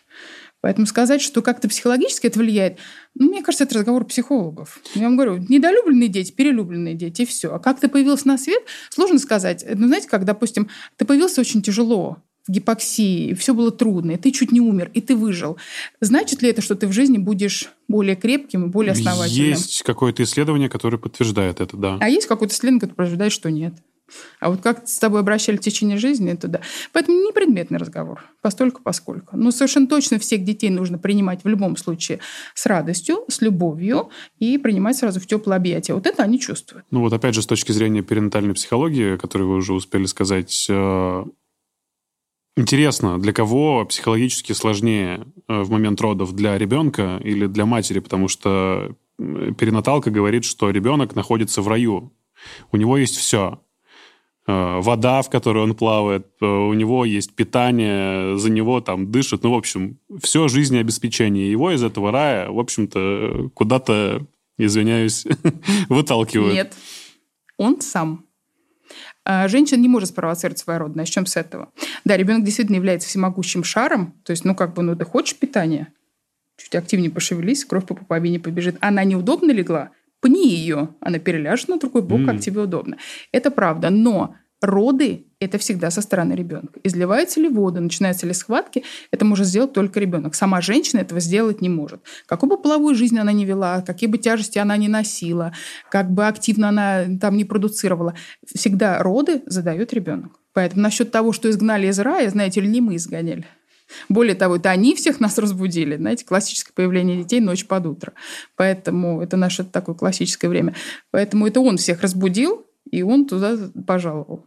Поэтому сказать, что как-то психологически это влияет, ну, мне кажется, это разговор психологов. Я вам говорю, недолюбленные дети, перелюбленные дети, и все. А как ты появился на свет, сложно сказать. Ну, знаете, как, допустим, ты появился очень тяжело, в гипоксии, и все было трудно, и ты чуть не умер, и ты выжил. Значит ли это, что ты в жизни будешь более крепким и более основательным? Есть какое-то исследование, которое подтверждает это, да. А есть какое-то исследование, которое подтверждает, что нет. А вот как с тобой обращали в течение жизни, это да. Поэтому не предметный разговор, постольку поскольку. Но совершенно точно всех детей нужно принимать в любом случае с радостью, с любовью и принимать сразу в теплое объятие. Вот это они чувствуют. Ну вот опять же, с точки зрения перинатальной психологии, которую вы уже успели сказать, э, Интересно, для кого психологически сложнее э, в момент родов, для ребенка или для матери, потому что перинаталка говорит, что ребенок находится в раю, у него есть все. Э, вода, в которой он плавает, э, у него есть питание, за него там дышит, ну, в общем, все жизнеобеспечение его из этого рая, в общем-то, куда-то, извиняюсь, выталкивают. Нет, он сам. А женщина не может спровоцировать свое С чем с этого? Да, ребенок действительно является всемогущим шаром. То есть, ну, как бы, ну, ты хочешь питание? Чуть активнее пошевелись, кровь по пуповине побежит. Она неудобно легла? Пни ее, она переляжет на другой бок, mm. как тебе удобно. Это правда, но роды – это всегда со стороны ребенка. Изливается ли вода, начинаются ли схватки, это может сделать только ребенок. Сама женщина этого сделать не может. Какую бы половую жизнь она не вела, какие бы тяжести она не носила, как бы активно она там не продуцировала, всегда роды задает ребенок. Поэтому насчет того, что изгнали из рая, знаете ли, не мы изгоняли. Более того, это они всех нас разбудили. Знаете, классическое появление детей ночь под утро. Поэтому это наше такое классическое время. Поэтому это он всех разбудил, и он туда пожаловал.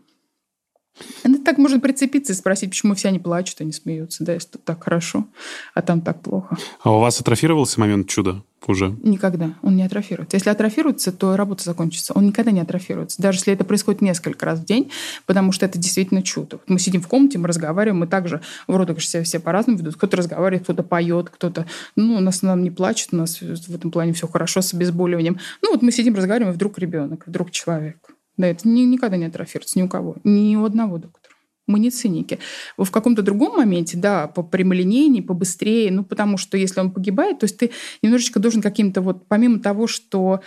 Это так можно прицепиться и спросить, почему все они плачут, они смеются, да, если тут так хорошо, а там так плохо. А у вас атрофировался момент чуда уже? Никогда. Он не атрофируется. Если атрофируется, то работа закончится. Он никогда не атрофируется. Даже если это происходит несколько раз в день, потому что это действительно чудо. Мы сидим в комнате, мы разговариваем, мы также в родах все, все по-разному ведут. Кто-то разговаривает, кто-то поет, кто-то... Ну, у нас нам не плачет, у нас в этом плане все хорошо с обезболиванием. Ну, вот мы сидим, разговариваем, и вдруг ребенок, вдруг человек. Да, это ни, никогда не атрофируется ни у кого, ни у одного доктора. Мы не циники. В каком-то другом моменте, да, по прямолинейнее, побыстрее, ну, потому что если он погибает, то есть ты немножечко должен каким-то вот, помимо того, что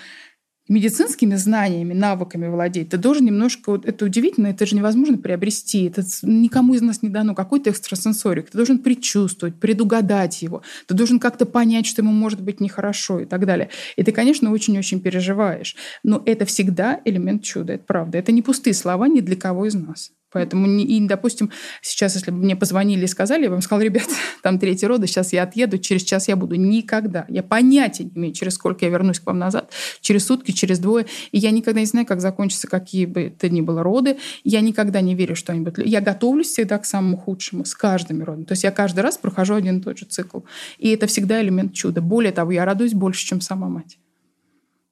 медицинскими знаниями, навыками владеть, ты должен немножко... Вот это удивительно, это же невозможно приобрести. Это никому из нас не дано. Какой-то экстрасенсорик. Ты должен предчувствовать, предугадать его. Ты должен как-то понять, что ему может быть нехорошо и так далее. И ты, конечно, очень-очень переживаешь. Но это всегда элемент чуда. Это правда. Это не пустые слова ни для кого из нас. Поэтому, и, допустим, сейчас, если бы мне позвонили и сказали, я бы вам сказала, ребят, там третий роды, сейчас я отъеду, через час я буду. Никогда. Я понятия не имею, через сколько я вернусь к вам назад, через сутки, через двое. И я никогда не знаю, как закончатся какие бы это ни было роды. Я никогда не верю, что они будут... Я готовлюсь всегда к самому худшему, с каждыми родами. То есть я каждый раз прохожу один и тот же цикл. И это всегда элемент чуда. Более того, я радуюсь больше, чем сама мать.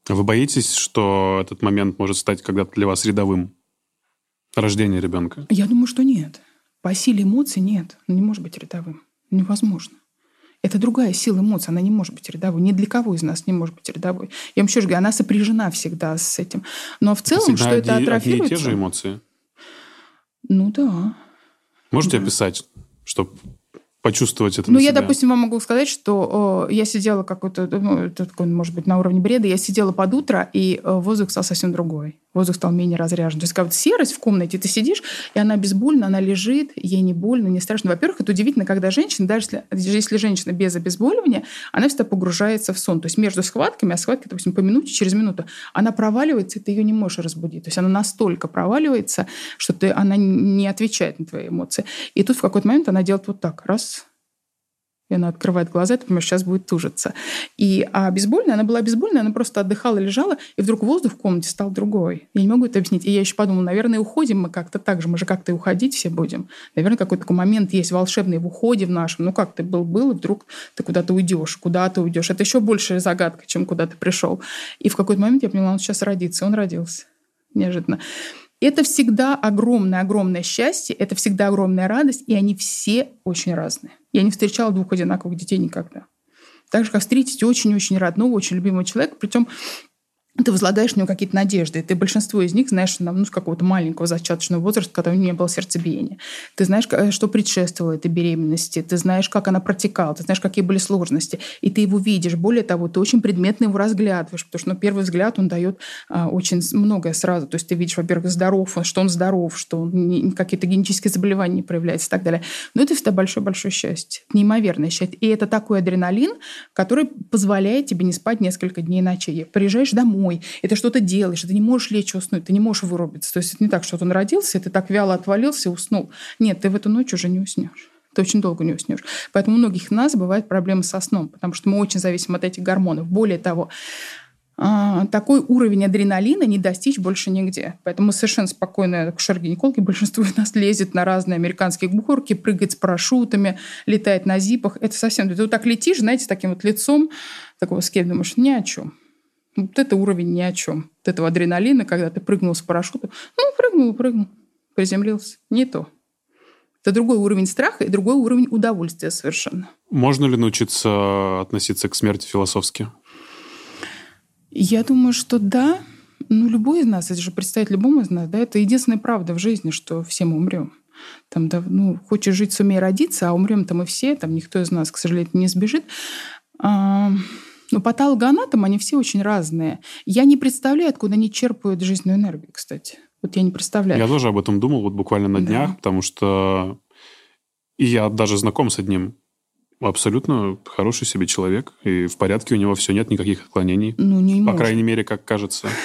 Вы боитесь, что этот момент может стать когда-то для вас рядовым? Рождение ребенка? Я думаю, что нет. По силе эмоций нет. Он не может быть рядовым. Невозможно. Это другая сила эмоций, она не может быть рядовой. Ни для кого из нас не может быть рядовой. Я вам еще раз говорю, она сопряжена всегда с этим. Но в целом, что это атрофируется... Одни и те же эмоции? Ну да. Можете да. описать, чтобы почувствовать это Ну, я, себя. допустим, вам могу сказать, что э, я сидела какой-то, ну, это такой, может быть, на уровне бреда, я сидела под утро, и э, воздух стал совсем другой. Воздух стал менее разряжен. То есть, как вот серость в комнате, ты сидишь, и она безбольна, она лежит, ей не больно, не страшно. Во-первых, это удивительно, когда женщина, даже если, если женщина без обезболивания, она всегда погружается в сон. То есть, между схватками, а схватки, допустим, по минуте, через минуту, она проваливается, и ты ее не можешь разбудить. То есть, она настолько проваливается, что ты, она не отвечает на твои эмоции. И тут в какой-то момент она делает вот так, раз, И она открывает глаза, ты понимаешь, сейчас будет тужиться. И, а бейсбольная, она была бейсбольная, она просто отдыхала, лежала, и вдруг воздух в комнате стал другой. Я не могу это объяснить. И я еще подумала, наверное, уходим мы как-то так же, мы же как-то и уходить все будем. Наверное, какой-то такой момент есть волшебный в уходе в нашем. Ну как ты был-был, и вдруг ты куда-то уйдешь, куда ты уйдешь. Это еще большая загадка, чем куда ты пришел. И в какой-то момент я поняла, он сейчас родится. Он родился неожиданно. Это всегда огромное-огромное счастье, это всегда огромная радость, и они все очень разные. Я не встречала двух одинаковых детей никогда. Так же, как встретить очень-очень родного, очень любимого человека, причем ты возлагаешь на него какие-то надежды. Ты большинство из них знаешь ну, с какого-то маленького зачаточного возраста, когда у него не было сердцебиения. Ты знаешь, что предшествовало этой беременности. Ты знаешь, как она протекала. Ты знаешь, какие были сложности. И ты его видишь. Более того, ты очень предметно его разглядываешь. Потому что, ну, первый взгляд, он дает а, очень многое сразу. То есть ты видишь, во-первых, здоров, что он здоров, что он какие-то генетические заболевания не проявляются и так далее. Но это всегда большое-большое счастье. Неимоверное счастье. И это такой адреналин, который позволяет тебе не спать несколько дней ночей. Приезжаешь домой, домой, и ты что-то делаешь, ты не можешь лечь уснуть, ты не можешь вырубиться. То есть это не так, что он родился, и ты так вяло отвалился и уснул. Нет, ты в эту ночь уже не уснешь ты очень долго не уснешь. Поэтому у многих нас бывают проблемы со сном, потому что мы очень зависим от этих гормонов. Более того, а, такой уровень адреналина не достичь больше нигде. Поэтому совершенно спокойно акушер-гинекологи, большинство из нас лезет на разные американские горки, прыгает с парашютами, летает на зипах. Это совсем... Ты вот так летишь, знаете, таким вот лицом, такого скель, думаешь, ни о чем. Вот это уровень ни о чем. Вот этого адреналина, когда ты прыгнул с парашюта. Ну, прыгнул, прыгнул, приземлился. Не то. Это другой уровень страха и другой уровень удовольствия совершенно. Можно ли научиться относиться к смерти философски? Я думаю, что да. Ну, любой из нас, это же представить любому из нас, да, это единственная правда в жизни, что все мы умрем. Там, да, ну, хочешь жить, сумей родиться, а умрем-то мы все, там никто из нас, к сожалению, не сбежит. А, но патологоанатомы, они все очень разные. Я не представляю, откуда они черпают жизненную энергию, кстати. Вот я не представляю. Я тоже об этом думал вот буквально на днях, да. потому что и я даже знаком с одним абсолютно хороший себе человек, и в порядке у него все, нет никаких отклонений. Ну, не По может. крайней мере, как кажется.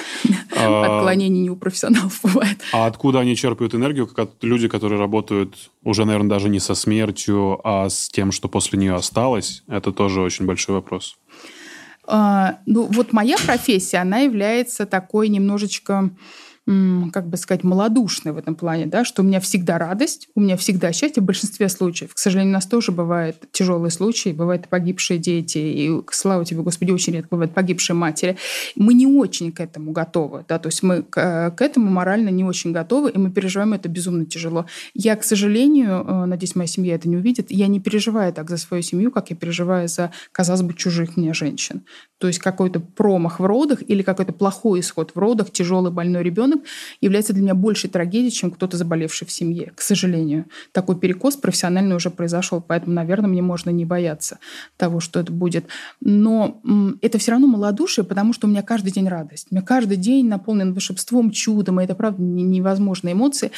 А, Отклонений не у профессионалов бывает. А откуда они черпают энергию? Как люди, которые работают уже, наверное, даже не со смертью, а с тем, что после нее осталось, это тоже очень большой вопрос. А, ну, вот моя профессия, она является такой немножечко как бы сказать, малодушной в этом плане, да, что у меня всегда радость, у меня всегда счастье в большинстве случаев. К сожалению, у нас тоже бывают тяжелые случаи, бывают погибшие дети, и, слава тебе, Господи, очень редко бывают погибшие матери. Мы не очень к этому готовы, да, то есть мы к, к этому морально не очень готовы, и мы переживаем это безумно тяжело. Я, к сожалению, э, надеюсь, моя семья это не увидит, я не переживаю так за свою семью, как я переживаю за, казалось бы, чужих мне женщин. То есть какой-то промах в родах или какой-то плохой исход в родах, тяжелый больной ребенок, ребенок является для меня большей трагедией, чем кто-то заболевший в семье. К сожалению, такой перекос профессиональный уже произошел, поэтому, наверное, мне можно не бояться того, что это будет. Но это все равно малодушие, потому что у меня каждый день радость. У меня каждый день наполнен волшебством, чудом, и это, правда, невозможные эмоции.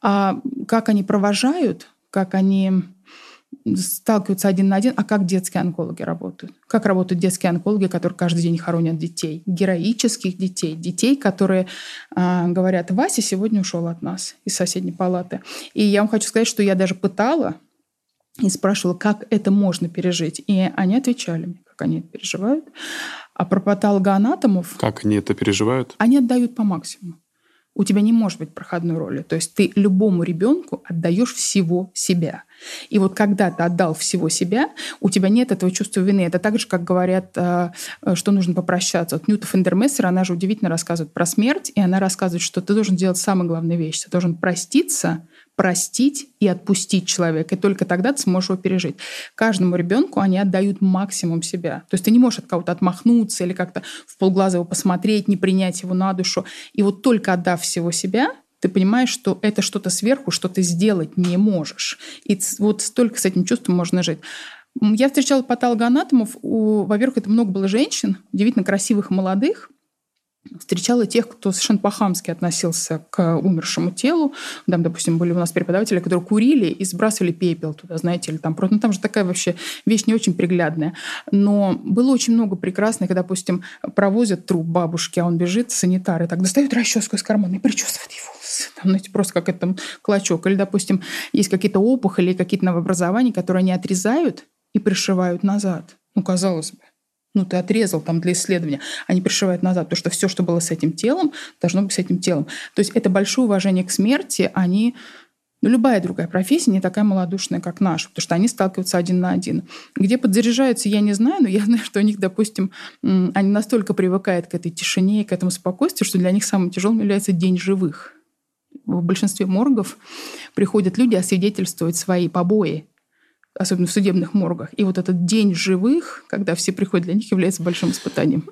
А как они провожают, как они сталкиваются один на один, а как детские онкологи работают? Как работают детские онкологи, которые каждый день хоронят детей? Героических детей. Детей, которые э, говорят, Вася сегодня ушел от нас из соседней палаты. И я вам хочу сказать, что я даже пытала и спрашивала, как это можно пережить. И они отвечали мне, как они это переживают. А про патологоанатомов... Как они это переживают? Они отдают по максимуму у тебя не может быть проходной роли. То есть ты любому ребенку отдаешь всего себя. И вот когда ты отдал всего себя, у тебя нет этого чувства вины. Это так же, как говорят, э, что нужно попрощаться. Вот Ньюта Фендермессер, она же удивительно рассказывает про смерть, и она рассказывает, что ты должен делать самую главную вещь. Ты должен проститься, простить и отпустить человека. И только тогда ты сможешь его пережить. Каждому ребенку они отдают максимум себя. То есть ты не можешь от кого-то отмахнуться или как-то в полглаза его посмотреть, не принять его на душу. И вот только отдав всего себя, ты понимаешь, что это что-то сверху, что ты сделать не можешь. И вот столько с этим чувством можно жить. Я встречала патологоанатомов. Во-первых, это много было женщин, удивительно красивых молодых, встречала тех, кто совершенно по-хамски относился к умершему телу. Там, допустим, были у нас преподаватели, которые курили и сбрасывали пепел туда, знаете, или там просто... Ну, там же такая вообще вещь не очень приглядная. Но было очень много прекрасных, когда, допустим, провозят труп бабушки, а он бежит, санитары, так достают расческу из кармана и причесывают его волосы. Там, знаете, просто как это там клочок. Или, допустим, есть какие-то опухоли, какие-то новообразования, которые они отрезают, и пришивают назад. Ну, казалось бы. Ну, ты отрезал там для исследования. Они пришивают назад, потому что все, что было с этим телом, должно быть с этим телом. То есть это большое уважение к смерти. Они ну, любая другая профессия не такая малодушная, как наша, потому что они сталкиваются один на один. Где подзаряжаются, я не знаю, но я знаю, что у них, допустим, они настолько привыкают к этой тишине и к этому спокойствию, что для них самым тяжелым является день живых. В большинстве моргов приходят люди освидетельствовать свои побои особенно в судебных моргах. И вот этот день живых, когда все приходят, для них является большим испытанием.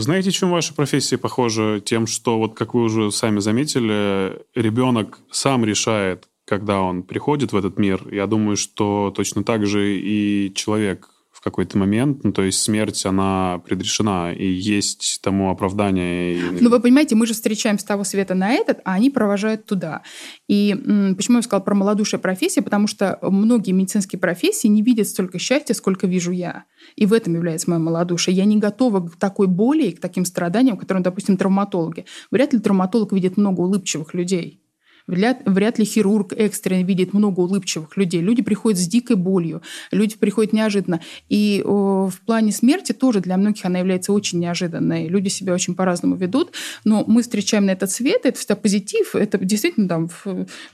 Знаете, чем ваша профессия похожа? Тем, что, вот как вы уже сами заметили, ребенок сам решает, когда он приходит в этот мир. Я думаю, что точно так же и человек какой-то момент, ну, то есть смерть, она предрешена, и есть тому оправдание. Ну, вы понимаете, мы же встречаем с того света на этот, а они провожают туда. И почему я сказала про малодушие профессии? Потому что многие медицинские профессии не видят столько счастья, сколько вижу я. И в этом является мое малодушие. Я не готова к такой боли и к таким страданиям, которые, допустим, травматологи. Вряд ли травматолог видит много улыбчивых людей. Вряд, ли хирург экстренно видит много улыбчивых людей. Люди приходят с дикой болью, люди приходят неожиданно. И в плане смерти тоже для многих она является очень неожиданной. Люди себя очень по-разному ведут, но мы встречаем на этот свет, это всегда позитив, это действительно там,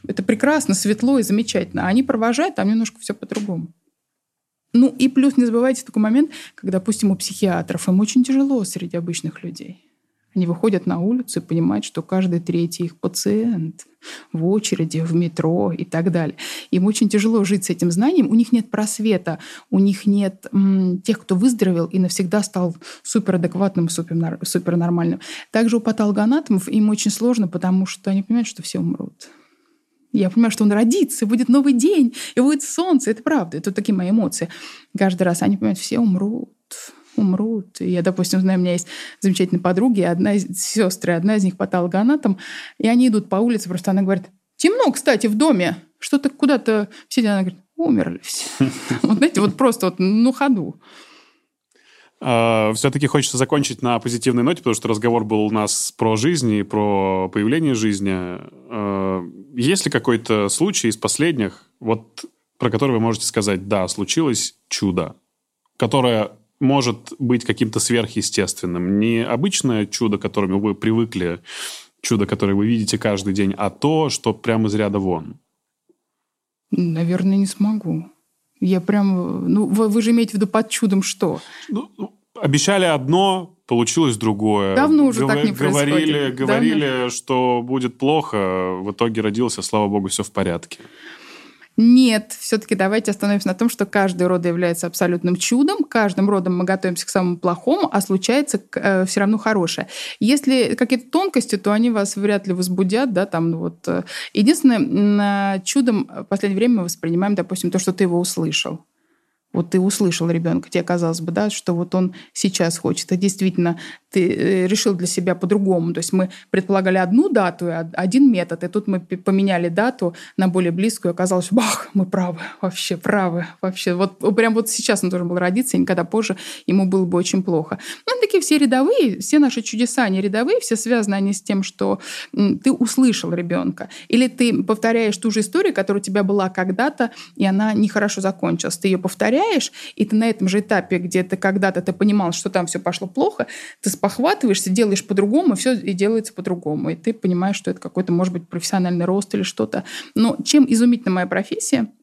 это прекрасно, светло и замечательно. Они провожают, там немножко все по-другому. Ну и плюс не забывайте такой момент, когда, допустим, у психиатров им очень тяжело среди обычных людей. Они выходят на улицу и понимают, что каждый третий их пациент в очереди, в метро и так далее. Им очень тяжело жить с этим знанием. У них нет просвета, у них нет м, тех, кто выздоровел и навсегда стал суперадекватным, супер, супернормальным. Также у патологоанатомов им очень сложно, потому что они понимают, что все умрут. Я понимаю, что он родится, будет новый день, и будет солнце. Это правда, это такие мои эмоции. Каждый раз они понимают, все умрут умрут. И я, допустим, знаю, у меня есть замечательные подруги, одна из сестры, одна из них патологоанатом, и они идут по улице, просто она говорит, темно, кстати, в доме, что-то куда-то все, она говорит, умерли все. Вот знаете, вот просто вот на ходу. А, Все-таки хочется закончить на позитивной ноте, потому что разговор был у нас про жизнь и про появление жизни. А, есть ли какой-то случай из последних, вот про который вы можете сказать, да, случилось чудо, которое может быть каким-то сверхъестественным. Не обычное чудо, к которому вы привыкли, чудо, которое вы видите каждый день, а то, что прямо из ряда вон. Наверное, не смогу. Я прям... Ну, вы, вы же имеете в виду под чудом что? Ну, ну обещали одно, получилось другое. Давно уже Гов... так не говорили, происходит. Говорили, Давно. что будет плохо, в итоге родился, слава богу, все в порядке. Нет, все-таки давайте остановимся на том, что каждый род является абсолютным чудом, каждым родом мы готовимся к самому плохому, а случается э, все равно хорошее. Если какие-то тонкости, то они вас вряд ли возбудят, да, там ну вот. Э. Единственное, чудом в последнее время мы воспринимаем, допустим, то, что ты его услышал вот ты услышал ребенка, тебе казалось бы, да, что вот он сейчас хочет, а действительно ты э, решил для себя по-другому. То есть мы предполагали одну дату, один метод, и тут мы поменяли дату на более близкую, и оказалось, бах, мы правы, вообще правы, вообще. Вот прям вот сейчас он должен был родиться, и никогда позже ему было бы очень плохо. Ну, такие все рядовые, все наши чудеса, они рядовые, все связаны они с тем, что ты услышал ребенка. Или ты повторяешь ту же историю, которая у тебя была когда-то, и она нехорошо закончилась. Ты ее повторяешь, и ты на этом же этапе, где ты когда-то ты понимал, что там все пошло плохо, ты спохватываешься, делаешь по-другому, все и делается по-другому. И ты понимаешь, что это какой-то, может быть, профессиональный рост или что-то. Но чем изумительна моя профессия –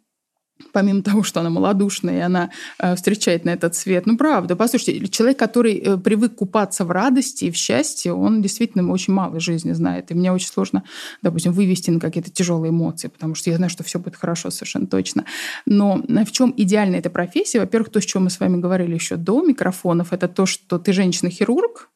помимо того, что она малодушная, и она э, встречает на этот свет. Ну, правда, послушайте, человек, который э, привык купаться в радости и в счастье, он действительно очень мало жизни знает. И мне очень сложно, допустим, вывести на какие-то тяжелые эмоции, потому что я знаю, что все будет хорошо совершенно точно. Но в чем идеальная эта профессия? Во-первых, то, с чем мы с вами говорили еще до микрофонов, это то, что ты женщина-хирург,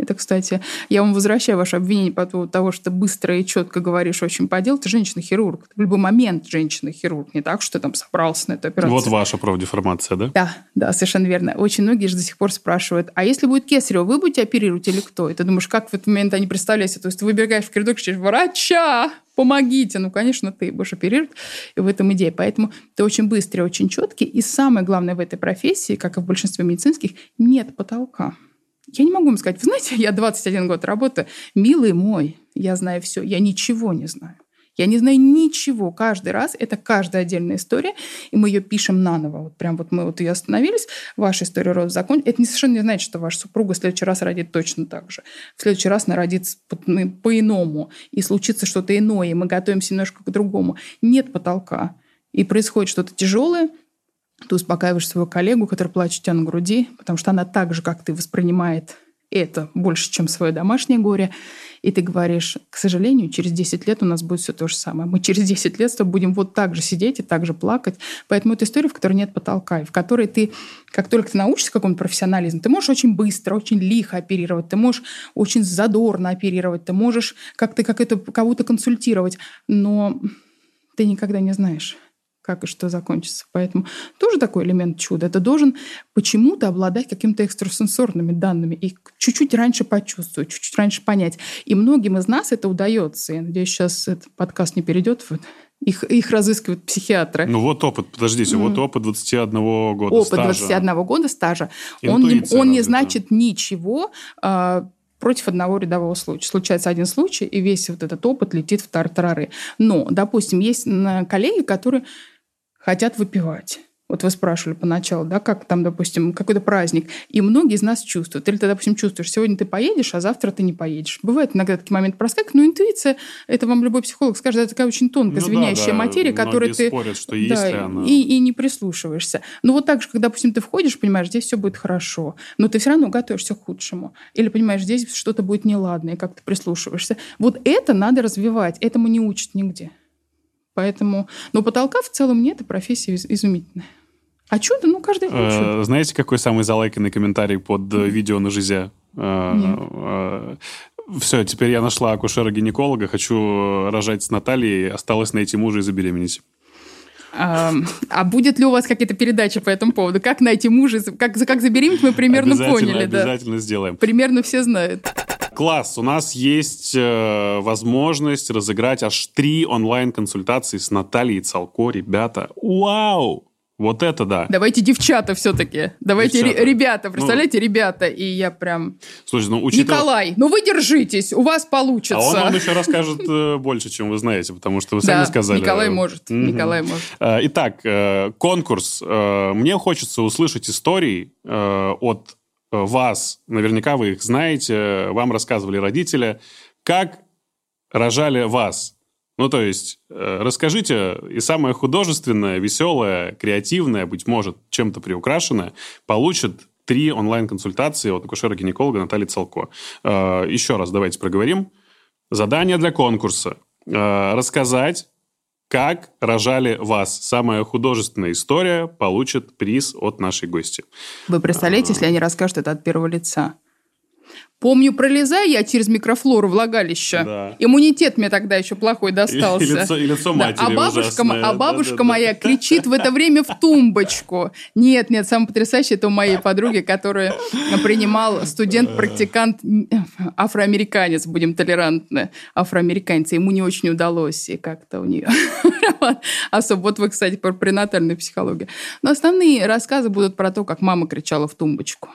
это, кстати, я вам возвращаю ваше обвинение по поводу того, что ты быстро и четко говоришь очень по делу. Ты женщина-хирург. Ты в любой момент женщина-хирург. Не так, что ты там собрался на эту операцию. Вот ваша профдеформация, да? Да, да, совершенно верно. Очень многие же до сих пор спрашивают, а если будет кесарево, вы будете оперировать или кто? И ты думаешь, как в этот момент они представляются? То есть ты выбегаешь в коридор, кричишь, врача, помогите. Ну, конечно, ты будешь оперировать. И в этом идея. Поэтому ты очень быстрый, очень четкий. И самое главное в этой профессии, как и в большинстве медицинских, нет потолка. Я не могу вам сказать, вы знаете, я 21 год работаю, милый мой, я знаю все, я ничего не знаю. Я не знаю ничего. Каждый раз это каждая отдельная история, и мы ее пишем наново. Вот прям вот мы вот ее остановились, ваша история рода закон. Это не совершенно не значит, что ваша супруга в следующий раз родит точно так же. В следующий раз она родит ну, по-иному, и случится что-то иное, и мы готовимся немножко к другому. Нет потолка. И происходит что-то тяжелое, ты успокаиваешь своего коллегу, который плачет у тебя на груди, потому что она так же, как ты, воспринимает это больше, чем свое домашнее горе. И ты говоришь, к сожалению, через 10 лет у нас будет все то же самое. Мы через 10 лет с будем вот так же сидеть и так же плакать. Поэтому это история, в которой нет потолка, и в которой ты, как только ты научишься какому-то профессионализму, ты можешь очень быстро, очень лихо оперировать, ты можешь очень задорно оперировать, ты можешь как-то как это кого-то консультировать, но ты никогда не знаешь как и что закончится. Поэтому тоже такой элемент чуда. Это должен почему-то обладать какими-то экстрасенсорными данными и чуть-чуть раньше почувствовать, чуть-чуть раньше понять. И многим из нас это удается. Я надеюсь, сейчас этот подкаст не перейдет в их, их разыскивают психиатры. Ну вот опыт, подождите, mm. вот опыт 21 года опыт стажа. Опыт 21 года стажа. он не, он не значит ничего, а, против одного рядового случая. Случается один случай, и весь вот этот опыт летит в тартарары. Но, допустим, есть коллеги, которые хотят выпивать. Вот вы спрашивали поначалу, да, как там, допустим, какой-то праздник. И многие из нас чувствуют. Или ты, допустим, чувствуешь, сегодня ты поедешь, а завтра ты не поедешь. Бывает иногда такие моменты проскакивают, но интуиция, это вам любой психолог скажет, это такая очень тонкая, ну, звенящая да, да. материя, которой ты... спорят, что есть да, она... и, и не прислушиваешься. Но вот так же, когда, допустим, ты входишь, понимаешь, здесь все будет хорошо, но ты все равно готовишься к худшему. Или понимаешь, здесь что-то будет неладное, как ты прислушиваешься. Вот это надо развивать. Этому не учат нигде. Поэтому, но потолка в целом нет, и профессия изумительная. А чудо, ну, каждый хочет. Э, знаете, какой самый залайканный комментарий под э, видео на жизе? Э, Все, теперь я нашла акушера-гинеколога, хочу рожать с Натальей, осталось найти мужа и забеременеть. А, а будет ли у вас какие-то передачи по этому поводу? Как найти мужа? Как, как забеременеть, мы примерно обязательно, поняли. Обязательно да. сделаем. Примерно все знают. Класс, у нас есть э, возможность разыграть аж три онлайн-консультации с Натальей Цалко, ребята. Вау! Вот это да. Давайте девчата все-таки. Давайте девчата. ребята. Ну, представляете, ну, ребята. И я прям... Слушай, ну учитывая... Николай, ну вы держитесь, у вас получится. А он вам еще расскажет э, больше, чем вы знаете, потому что вы сами сказали. Николай может. Николай может. Э, итак, э, конкурс. Мне хочется услышать истории от вас. Наверняка вы их знаете. Вам рассказывали родители. Как рожали вас? Ну, то есть, э, расскажите, и самое художественное, веселое, креативное, быть может, чем-то приукрашенное, получит три онлайн-консультации от акушера-гинеколога Натальи Целко. Э, еще раз давайте проговорим. Задание для конкурса. Э, рассказать, как рожали вас. Самая художественная история получит приз от нашей гости. Вы представляете, если они расскажут это от первого лица? Помню, пролезая я через микрофлору влагалища. Да. Иммунитет мне тогда еще плохой достался. И, и лицо, и лицо матери да. А бабушка, ужасное. а бабушка да, да, моя да. кричит в это время в тумбочку. Нет, нет, самое потрясающее, это у моей подруги, которую принимал студент-практикант, афроамериканец, будем толерантны, афроамериканец. Ему не очень удалось, и как-то у нее особо. Вот вы, кстати, про пренатальную психологию. Но основные рассказы будут про то, как мама кричала в тумбочку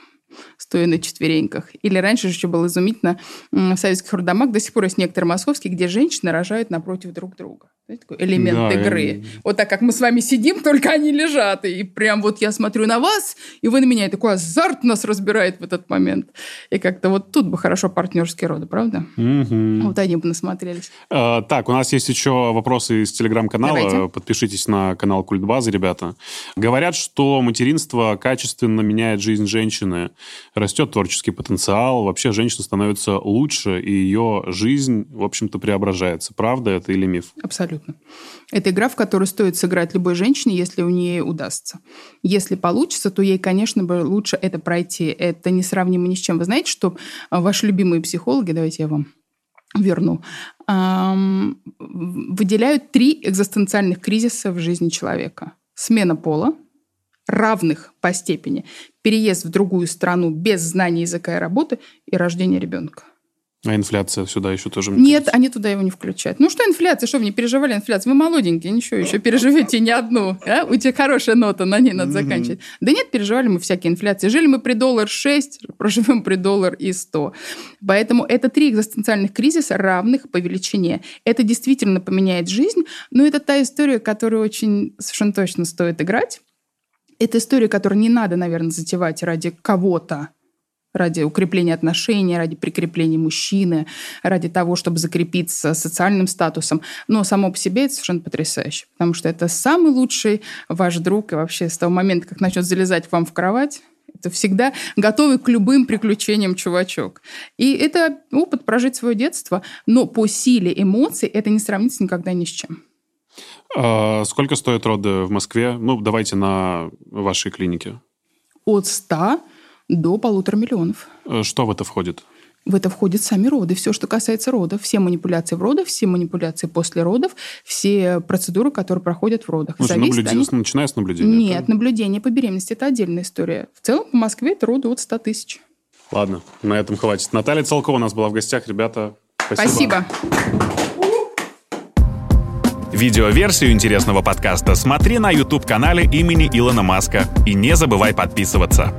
стоя на четвереньках. Или раньше же еще было изумительно, в советских роддомах до сих пор есть некоторые московские, где женщины рожают напротив друг друга. Знаете, такой элемент да, игры. Я... Вот так, как мы с вами сидим, только они лежат. И прям вот я смотрю на вас, и вы на меня. И такой азарт нас разбирает в этот момент. И как-то вот тут бы хорошо партнерские роды, правда? Угу. Вот они бы насмотрелись. А, так, у нас есть еще вопросы из телеграм-канала. Подпишитесь на канал Культ Базы, ребята. Говорят, что материнство качественно меняет жизнь женщины. Растет творческий потенциал. Вообще женщина становится лучше, и ее жизнь, в общем-то, преображается. Правда это или миф? Абсолютно. Это игра, в которую стоит сыграть любой женщине, если у нее удастся. Если получится, то ей, конечно, бы лучше это пройти. Это несравнимо ни с чем. Вы знаете, что а, ваши любимые психологи, давайте я вам верну, выделяют три экзистенциальных кризиса в жизни человека. Смена пола, равных по степени, переезд в другую страну без знания языка и работы и рождение ребенка. А инфляция сюда еще тоже... Нет, кажется. они туда его не включают. Ну что инфляция? Что вы не переживали инфляцию? Вы молоденькие, ничего, еще переживете не одну. А? У тебя хорошая нота, на ней надо заканчивать. Да нет, переживали мы всякие инфляции. Жили мы при доллар 6, проживем при доллар и 100. Поэтому это три экзистенциальных кризиса, равных по величине. Это действительно поменяет жизнь, но это та история, которую очень совершенно точно стоит играть. Это история, которую не надо, наверное, затевать ради кого-то, ради укрепления отношений, ради прикрепления мужчины, ради того, чтобы закрепиться социальным статусом. Но само по себе это совершенно потрясающе, потому что это самый лучший ваш друг, и вообще с того момента, как начнет залезать к вам в кровать, это всегда готовый к любым приключениям чувачок. И это опыт прожить свое детство, но по силе эмоций это не сравнится никогда ни с чем. А сколько стоят роды в Москве? Ну, давайте на вашей клинике. От 100 до полутора миллионов. Э, что в это входит? В это входят сами роды, все, что касается родов, все манипуляции в родах, все манипуляции после родов, все процедуры, которые проходят в родах. Ну, наблюдение, они... Начиная с наблюдения? Нет, это... наблюдение по беременности – это отдельная история. В целом по Москве это роды от 100 тысяч. Ладно, на этом хватит. Наталья Целкова у нас была в гостях. Ребята, спасибо. Спасибо. Видеоверсию интересного подкаста смотри на YouTube-канале имени Илона Маска. И не забывай подписываться.